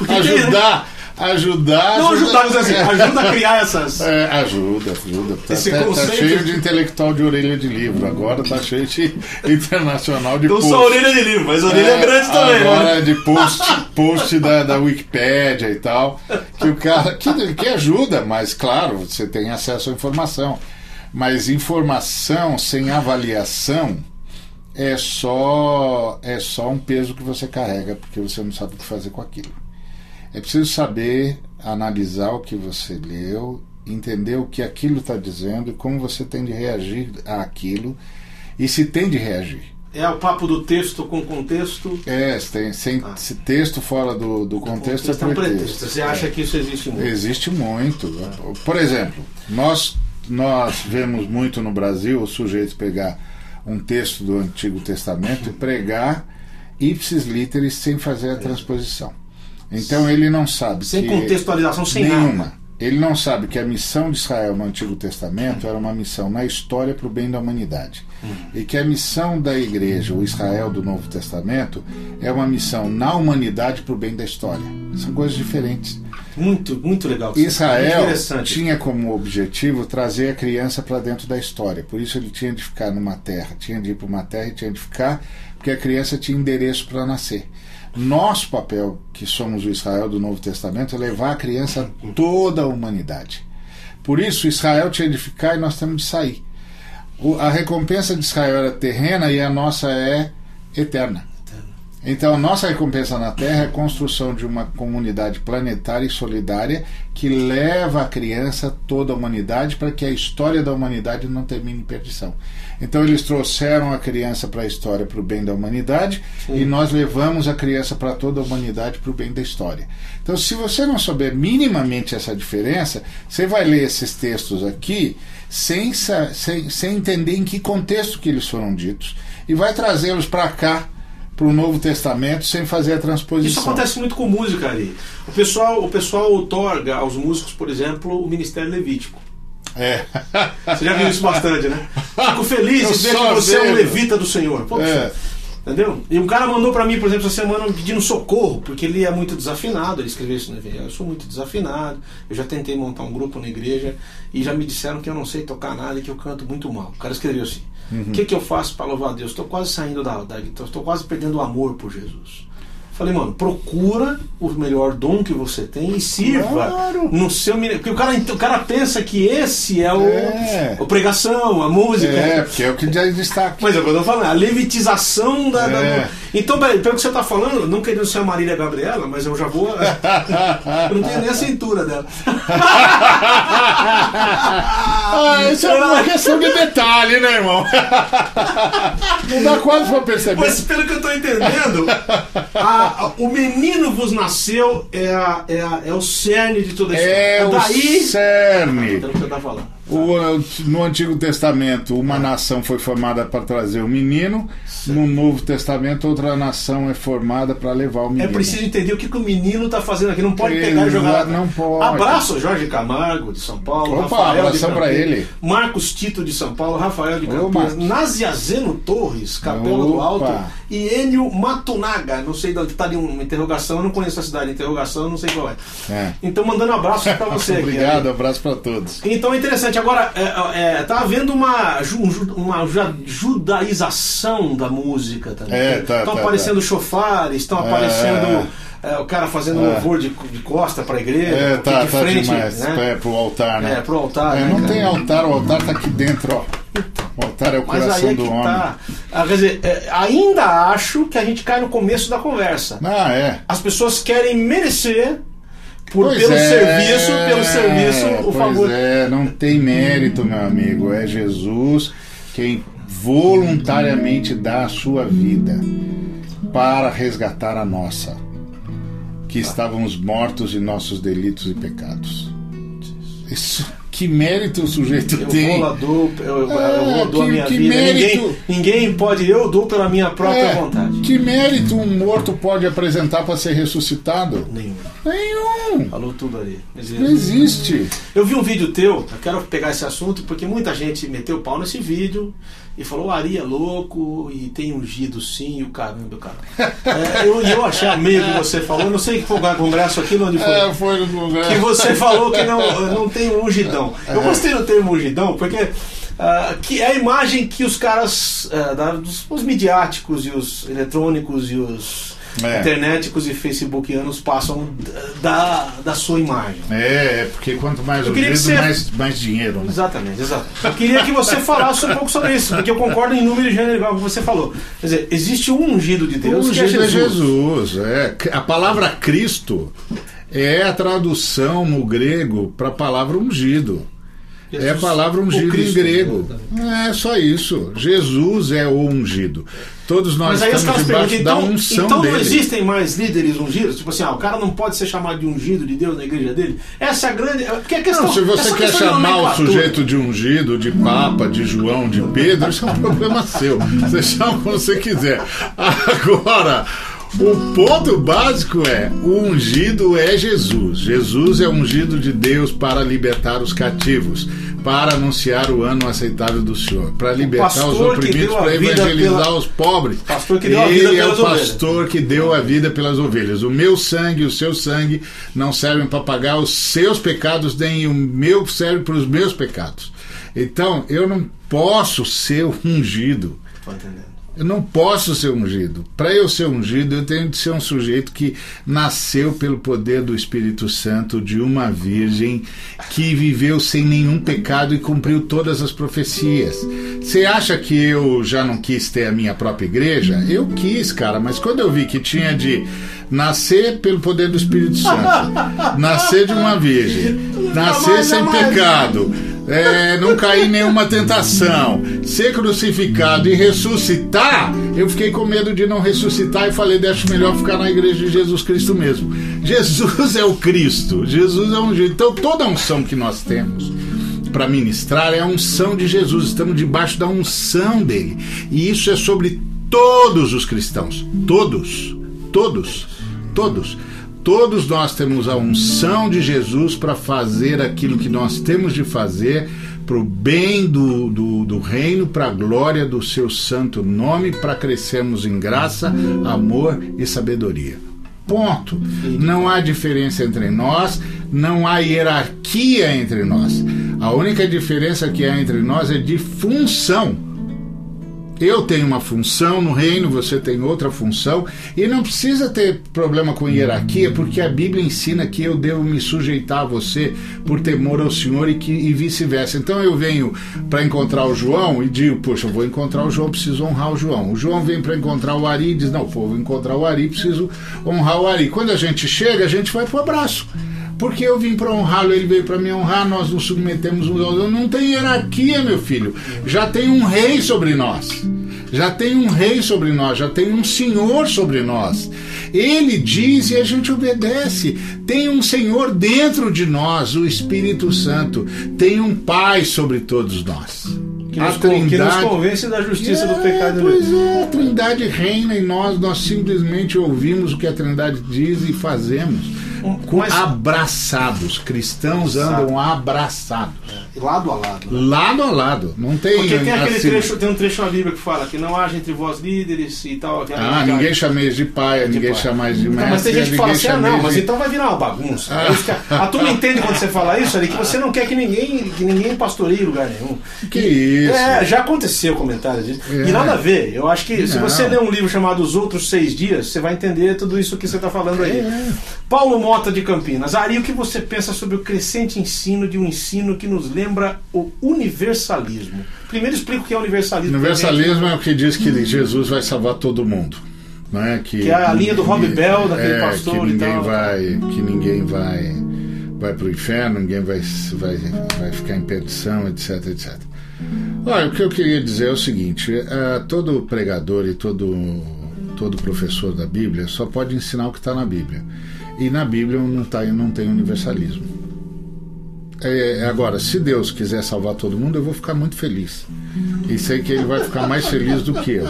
Tem, ajudar, ajudar. Não ajudar, mas assim, é. ajuda a criar essas. É, ajuda, ajuda. Tá, Esse tá- tá conceito cheio de- intelectual de orelha de livro. Agora tá cheio de internacional de Não post. só orelha de livro, mas orelha É, grande também, Agora né? é de post, post da, da Wikipédia e tal. Que o cara. Que, que ajuda, mas claro, você tem acesso à informação. Mas informação sem avaliação é só, é só um peso que você carrega, porque você não sabe o que fazer com aquilo. É preciso saber analisar o que você leu, entender o que aquilo está dizendo e como você tem de reagir àquilo e se tem de reagir. É o papo do texto com contexto. É, se tem, sem Ah. se texto fora do, do contexto, Contexto é é pretexto. pretexto. Você acha que isso existe muito? Existe muito. Por exemplo, nós, nós vemos muito no Brasil o sujeito pegar um texto do Antigo Testamento e pregar ipsis literis sem fazer a transposição. Então ele não sabe Sem contextualização, sem nenhuma. nada. Ele não sabe que a missão de Israel no Antigo Testamento era uma missão na história para o bem da humanidade. E que a missão da igreja, o Israel do Novo Testamento, é uma missão na humanidade para o bem da história. São coisas diferentes. Muito, muito legal. Israel tinha como objetivo trazer a criança para dentro da história. Por isso ele tinha de ficar numa terra, tinha de ir para uma terra e tinha de ficar, porque a criança tinha endereço para nascer. Nosso papel, que somos o Israel do Novo Testamento, é levar a criança a toda a humanidade. Por isso Israel tinha de ficar e nós temos de sair. O- a recompensa de Israel era terrena e a nossa é eterna. Então, nossa recompensa na Terra é a construção de uma comunidade planetária e solidária que leva a criança toda a humanidade para que a história da humanidade não termine em perdição. Então, eles trouxeram a criança para a história para o bem da humanidade e nós levamos a criança para toda a humanidade para o bem da história. Então, se você não souber minimamente essa diferença, você vai ler esses textos aqui sem, sem, sem entender em que contexto que eles foram ditos e vai trazê-los para cá para o Novo Testamento sem fazer a transposição. Isso acontece muito com música ali. O pessoal, o pessoal outorga aos músicos, por exemplo, o ministério levítico. É. Você já viu isso bastante, né? Fico feliz em ver que você é um levita do Senhor. Poxa, É. Entendeu? E um cara mandou pra mim, por exemplo, essa semana pedindo socorro, porque ele é muito desafinado. Ele escreveu isso no EVA. Eu sou muito desafinado. Eu já tentei montar um grupo na igreja e já me disseram que eu não sei tocar nada e que eu canto muito mal. O cara escreveu assim: O que, que eu faço para louvar a Deus? Estou quase saindo da, da estou quase perdendo o amor por Jesus. Falei, mano, procura o melhor dom que você tem e sirva Claro. no seu Porque o cara, o cara pensa que esse é o, É. a pregação, a música. É, porque é o que já destaca. Mas é o que eu tô falando, a levitização da. da- É. Então, pelo que você tá falando, não querendo ser a Marília Gabriela, mas eu já vou. eu não tenho nem a cintura dela. Ah, isso é uma questão de detalhe, né, irmão? Não dá quase pra perceber. Mas pelo que eu tô entendendo, a- a- o menino vos nasceu é, a- é, é o cerne de toda a história. É o daí. cerne. Pelo que você tá falando. O, no Antigo Testamento, uma nação foi formada para trazer o menino. No Novo Testamento, outra nação é formada para levar o É menino. preciso entender o que, que o menino tá fazendo aqui. Não pode Exato, pegar e jogar. não pode. Abraço, Jorge Camargo, de São Paulo. Opa, Rafael de abração Campinas, ele. Marcos Tito, de São Paulo. Rafael de Campinas. Naziazeno Torres, Capela do. Alto. E Enio Matunaga. Não sei de onde tá ali uma interrogação. Eu não conheço a cidade. Interrogação, eu não sei qual é. É. Então, mandando abraços pra você aqui. Obrigado, abraço para todos. Então é interessante. Agora, é, é, tá havendo uma, um uma ju- judaização da música também. É, tá, Estão tá, aparecendo chofares, estão É. aparecendo é, o cara fazendo É. louvor de, de costa pra igreja, É, tá, de tá frente, demais. né? É, pro altar, né? É, pro altar, É, né, não tem altar, o altar tá aqui dentro, ó. O altar é o Mas coração aí é do homem. tá. Ah, quer dizer, é, ainda acho que a gente cai no começo da conversa. Ah, é. As pessoas querem merecer por, Pois pelo é, serviço, pelo serviço, o pois favor. é, não tem mérito, meu amigo. É Jesus quem voluntariamente dá a sua vida para resgatar a nossa, que estávamos mortos em nossos delitos e pecados. Isso, que mérito o sujeito Eu tem? vou lá, dou, eu, eu, eu É, vou, dou a que- minha que vida. mérito. Ninguém, ninguém pode, eu dou pela minha própria É, vontade. que mérito um morto pode apresentar para ser ressuscitado? Nenhum. Nenhum. Falou tudo ali. Dizer, Não existe. Eu vi um vídeo teu, eu quero pegar esse assunto, porque muita gente meteu o pau nesse vídeo e falou: o Ari é louco e tem ungido sim, e o caramba, cara. É, eu, e eu achei a meio que você falou, não sei que foi o congresso aqui, onde foi. É, foi no lugar. que você falou que não, não tem ungidão. Eu gostei do termo ungidão porque ah, que é a imagem que os caras, ah, da- dos, os midiáticos e os eletrônicos e os É. internéticos e facebookianos passam da, da sua imagem. É, é porque quanto mais Eu o queria que dedo, você- mais, mais dinheiro, né? Exatamente, exato. Eu queria que você falasse um pouco sobre isso, porque eu concordo em número e gênero, igual que você falou. Quer dizer, existe um ungido de Deus o que é ungido Jesus. é Jesus. É. A palavra Cristo é a tradução no grego para a palavra ungido. É a Jesus, palavra o ungido em grego. É só isso. Jesus é o ungido. Todos nós estamos debaixo perguntam, da então, unção então não dele. existem mais líderes ungidos? Tipo assim, ah, o cara não pode ser chamado de ungido de Deus na igreja dele? Essa é a grande. Porque a questão, Não, se você quer chamar o sujeito de ungido, de papa, de João, de Pedro, isso é um problema seu. Você chama como você quiser. Agora, o ponto básico é: o ungido é Jesus. Jesus é ungido de Deus para libertar os cativos, para anunciar o ano aceitável do Senhor, para libertar os oprimidos, para evangelizar pela- os pobres. Pastor que deu a vida Ele é pelas o ovelhas. pastor que deu a vida pelas ovelhas. O meu sangue e o seu sangue não servem para pagar os seus pecados, nem o meu serve para os meus pecados. Então, eu não posso ser ungido. Eu não posso ser ungido. Para eu ser ungido, eu tenho de ser um sujeito que nasceu pelo poder do Espírito Santo de uma virgem que viveu sem nenhum pecado e cumpriu todas as profecias. Você acha que eu já não quis ter a minha própria igreja? Eu quis, cara, mas quando eu vi que tinha de nascer pelo poder do Espírito Santo, nascer de uma virgem, nascer sem pecado, é, não cair em nenhuma tentação, ser crucificado e ressuscitar, eu fiquei com medo de não ressuscitar e falei, deixa melhor ficar na igreja de Jesus Cristo mesmo. Jesus é o Cristo, Jesus é um. Então toda unção que nós temos para ministrar é a unção de Jesus, estamos debaixo da unção dele. E isso é sobre todos os cristãos, todos, todos, todos. Todos nós temos a unção de Jesus para fazer aquilo que nós temos de fazer para o bem do, do, do reino, para a glória do seu santo nome, para crescermos em graça, amor e sabedoria. Ponto. Não há diferença entre nós, não há hierarquia entre nós. A única diferença que há entre nós é de função. Eu tenho uma função no reino, você tem outra função, e não precisa ter problema com hierarquia, porque a Bíblia ensina que eu devo me sujeitar a você por temor ao Senhor e, e vice-versa. Então eu venho para encontrar o João e digo, poxa, vou encontrar o João, preciso honrar o João. O João vem para encontrar o Ari e diz, não, pô, vou encontrar o Ari, preciso honrar o Ari. Quando a gente chega, a gente vai pro abraço. Porque eu vim para honrá-lo, ele veio para me honrar, nós nos submetemos uns aos outros. Não tem hierarquia, meu filho. Já tem um rei sobre nós. Já tem um rei sobre nós, já tem um senhor sobre nós. Ele diz e a gente obedece. Tem um senhor dentro de nós, o Espírito Santo. Tem um pai sobre todos nós. Que nos, que nos convence da justiça do pecado. Pois é, a Trindade reina em nós, nós simplesmente ouvimos o que a Trindade diz e fazemos. Com Mas- abraçados. Cristãos andam abraçados. Lado a lado. Lado a lado. Não tem. Porque tem aquele assim- trecho, tem um trecho na Bíblia que fala que não haja entre vós líderes e tal. aquela- Ah, ninguém chameis de pai, ninguém pai. chamais de Então, mestre. mas tem gente que fala assim, ah, ninguém não, mas então vai virar uma bagunça. É isso que a, turma entende quando você fala isso ali, que você não quer que ninguém, que ninguém pastoreie lugar nenhum. Que E- isso? É, já aconteceu comentário disso. É. E nada a ver. Eu acho que se Não. você ler um livro chamado Os Outros Seis Dias, você vai entender tudo isso que você está falando aí. É. Paulo Mota de Campinas. Ari, o que você pensa sobre o crescente ensino de um ensino que nos lembra o universalismo? Primeiro explica o que é universalismo. Universalismo é o que diz que Jesus vai salvar todo mundo. Né? Que, que é a linha do Rob Bell, daquele é, pastor que ninguém e tal. Vai, que ninguém vai, vai para o inferno, ninguém vai, vai, vai ficar em perdição, etc, etc. Olha, o que eu queria dizer é o seguinte: uh, todo pregador e todo, todo professor da Bíblia só pode ensinar o que está na Bíblia. E na Bíblia não, tá, não tem universalismo. É, é, agora, se Deus quiser salvar todo mundo, eu vou ficar muito feliz. E sei que ele vai ficar mais feliz do que eu.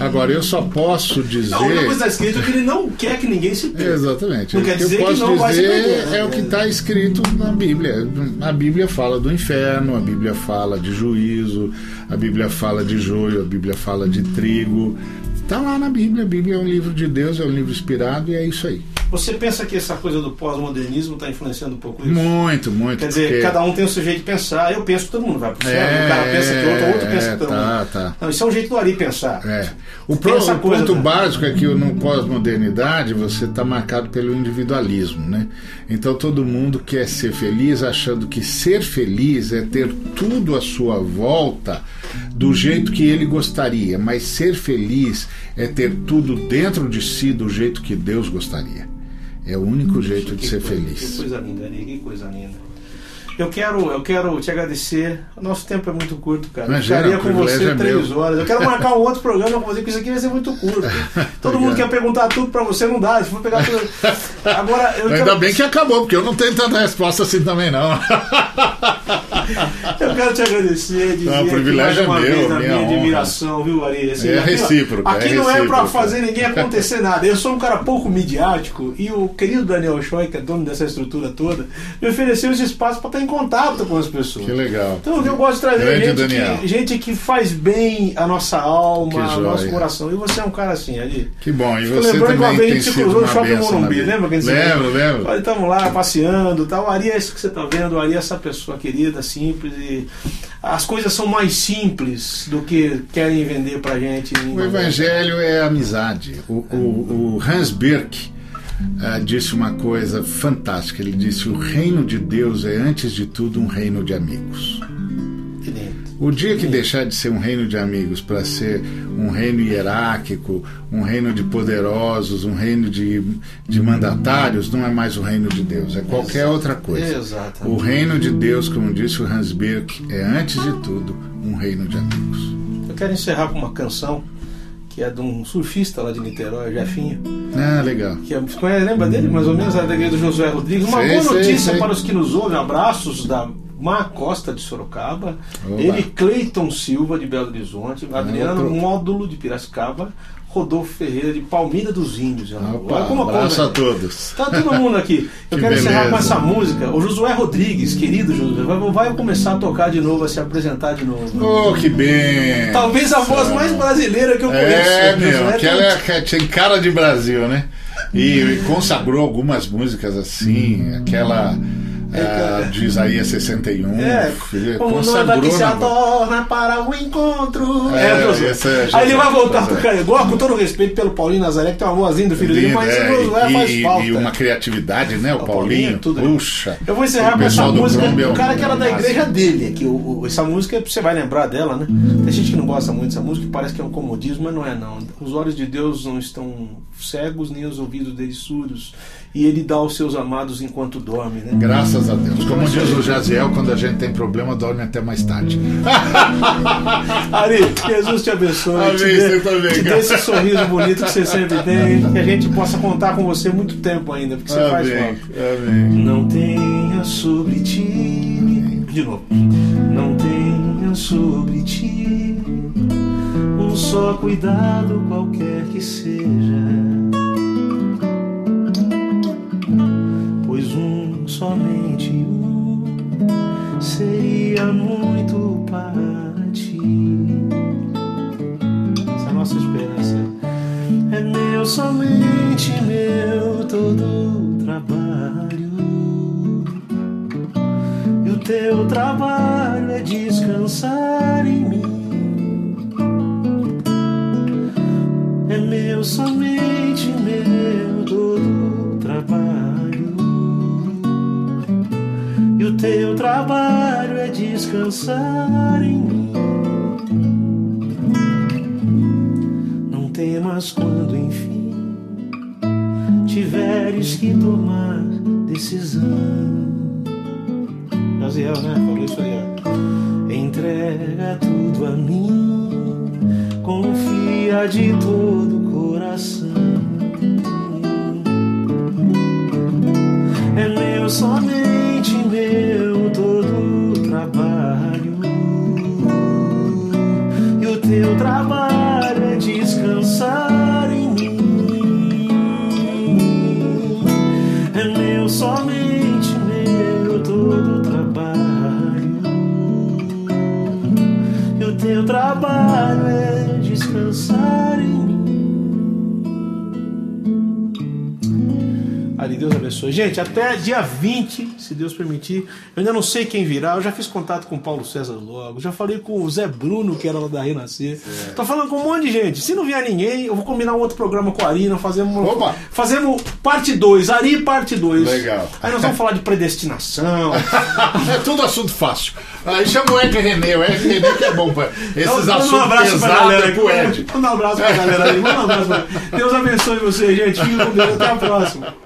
Agora, eu só posso dizer. Não, coisa está escrito que ele não quer que ninguém se perca. Exatamente. Não o quer que dizer eu posso que não dizer perder. é o que está escrito na Bíblia. A Bíblia fala do inferno, a Bíblia fala de juízo, a Bíblia fala de joio, a Bíblia fala de trigo. Está lá na Bíblia. A Bíblia é um livro de Deus, é um livro inspirado e é isso aí. Você pensa que essa coisa do pós-modernismo está influenciando um pouco isso? Muito, muito. Quer dizer, porque... cada um tem o seu jeito de pensar. Eu penso que todo mundo vai pro céu. É, o cara pensa que outro, outro pensa que todo tá, mundo. Tá. Não, isso é um jeito do Ari pensar. É. O, pro, o coisa, ponto né? básico é que no pós-modernidade você está marcado pelo individualismo, né? Então todo mundo quer ser feliz, achando que ser feliz é ter tudo à sua volta do jeito que ele gostaria, mas ser feliz é ter tudo dentro de si do jeito que Deus gostaria. É o único jeito de ser feliz. Que coisa linda, Ari, que coisa linda. Eu quero, eu quero te agradecer. O nosso tempo é muito curto, cara. Eu Imagina, ficaria o com você é três meu. horas. Eu quero marcar um outro programa com você, porque isso aqui vai ser muito curto. Todo mundo quer perguntar tudo pra você, não dá. Se for pegar tudo. Agora, eu Ainda quero, bem que acabou, porque eu não tenho tanta resposta assim também, não. eu quero te agradecer, dizer Não, o aqui privilégio mais uma é meu, vez minha minha admiração, viu, Ari? Assim, É recíproco, Aqui é não é pra recíproco. fazer ninguém acontecer nada. Eu sou um cara pouco midiático e o querido Daniel Choi, que é dono dessa estrutura toda, me ofereceu esse espaço pra estar em contato com as pessoas. Que legal. Então eu gosto de trazer Grande gente que, gente que faz bem a nossa alma, joia. nosso coração. E você é um cara assim, ali. Que bom. E você lembrando que uma também vez a gente cruzou no shopping Morumbi, lembra? que a gente- Lembro, lembro. Olha, estamos lá passeando e tal. O Ari é isso que você está vendo. O Ari é essa pessoa querida, simples. E as coisas são mais simples do que querem vender pra gente. O evangelho é amizade. O, o- o Hans Birk ah, disse uma coisa fantástica. Ele disse: o reino de Deus é, antes de tudo, um reino de amigos. O dia que deixar de ser um reino de amigos para ser um reino hierárquico, um reino de poderosos, um reino de, de mandatários, não é mais o reino de Deus, é qualquer outra coisa. Exatamente. O reino de Deus, como disse o Hans Birk, é antes de tudo um reino de amigos. Eu quero encerrar com uma canção que é de um surfista lá de Niterói, Jefinho. Ah, legal. que é- lembra dele? Mais ou menos, da igreja do Josué Rodrigues. Uma Sei, boa sei, notícia sei. para os que nos ouvem. Abraços da Mar Costa de Sorocaba. Ele, Cleiton Silva de Belo Horizonte. Adriano outro. Módulo de Piracicaba. Rodolfo Ferreira de Palmeira dos Índios. Opa, Olha como a abraço a todos. Tá todo mundo aqui. Eu Que quero encerrar com beleza. essa música. O Josué Rodrigues, querido Josué, vai, começar a tocar de novo, a se apresentar de novo. Oh, que bem! Talvez a voz mais brasileira que eu conheço. É, O Josué meu, aquela é, que tem cara de Brasil, né? E, e consagrou algumas músicas assim, aquela ah, de Isaías 61. É, ele como noiva que se na adorna para o encontro. É, é Aí ele vai voltar tocar igual, com todo respeito pelo Paulinho Nazaré, que tem uma vozinha do filho dele, mas é, o e, faz falta. e uma criatividade, né? O, O Paulinho Paulinho, é tudo. puxa. Eu vou encerrar O com essa do música é do cara que era da igreja dele. Que o, o- essa música, você vai lembrar dela, né? Tem gente que não gosta muito dessa música, parece que é um comodismo, mas não é não. Os olhos de Deus não estão cegos, nem os ouvidos dele surdos. E ele dá aos seus amados enquanto dorme, né? Graças a Deus. Como diz o Jaziel, quando a gente tem problema, dorme até mais tarde. Ari, Jesus te abençoe. Amém, te dê, você também, te dê esse sorriso bonito que você sempre tem. Que a gente possa contar com você muito tempo ainda, porque você faz Amém. falta. Amém. Não tenha sobre ti. De novo. Não tenha sobre ti um só cuidado qualquer que seja. Somente um, seria muito para ti. Essa é a nossa esperança. É meu, somente meu, todo trabalho. E o teu trabalho é descansar em mim. É meu, somente meu, todo trabalho. Teu trabalho é descansar em mim. Não temas quando enfim tiveres que tomar decisão. Jaziel, né? Falou isso aí, ó. Entrega tudo a mim, confia de todo o coração. É meu, somente Deus abençoe. Gente, até dia 20, se Deus permitir. Eu ainda não sei quem virá. Eu já fiz contato com o Paulo César logo. Já falei com o Zé Bruno, que era lá da Renascer. Tô falando com um monte de gente. Se não vier ninguém, eu vou combinar um outro programa com a Arina. Fazemos, Opa! fazemos parte 2. Ari, parte 2. Legal. Aí nós vamos falar de predestinação. É tudo assunto fácil. Aí chama o Ed René, o Ed René que é bom pra esses Então, manda assuntos um abraço pra pesados galera é pro aqui. Ed. Manda um abraço pra galera aí. Manda um abraço pra... Deus abençoe vocês, gente. Fiquem com Deus. Até a próxima.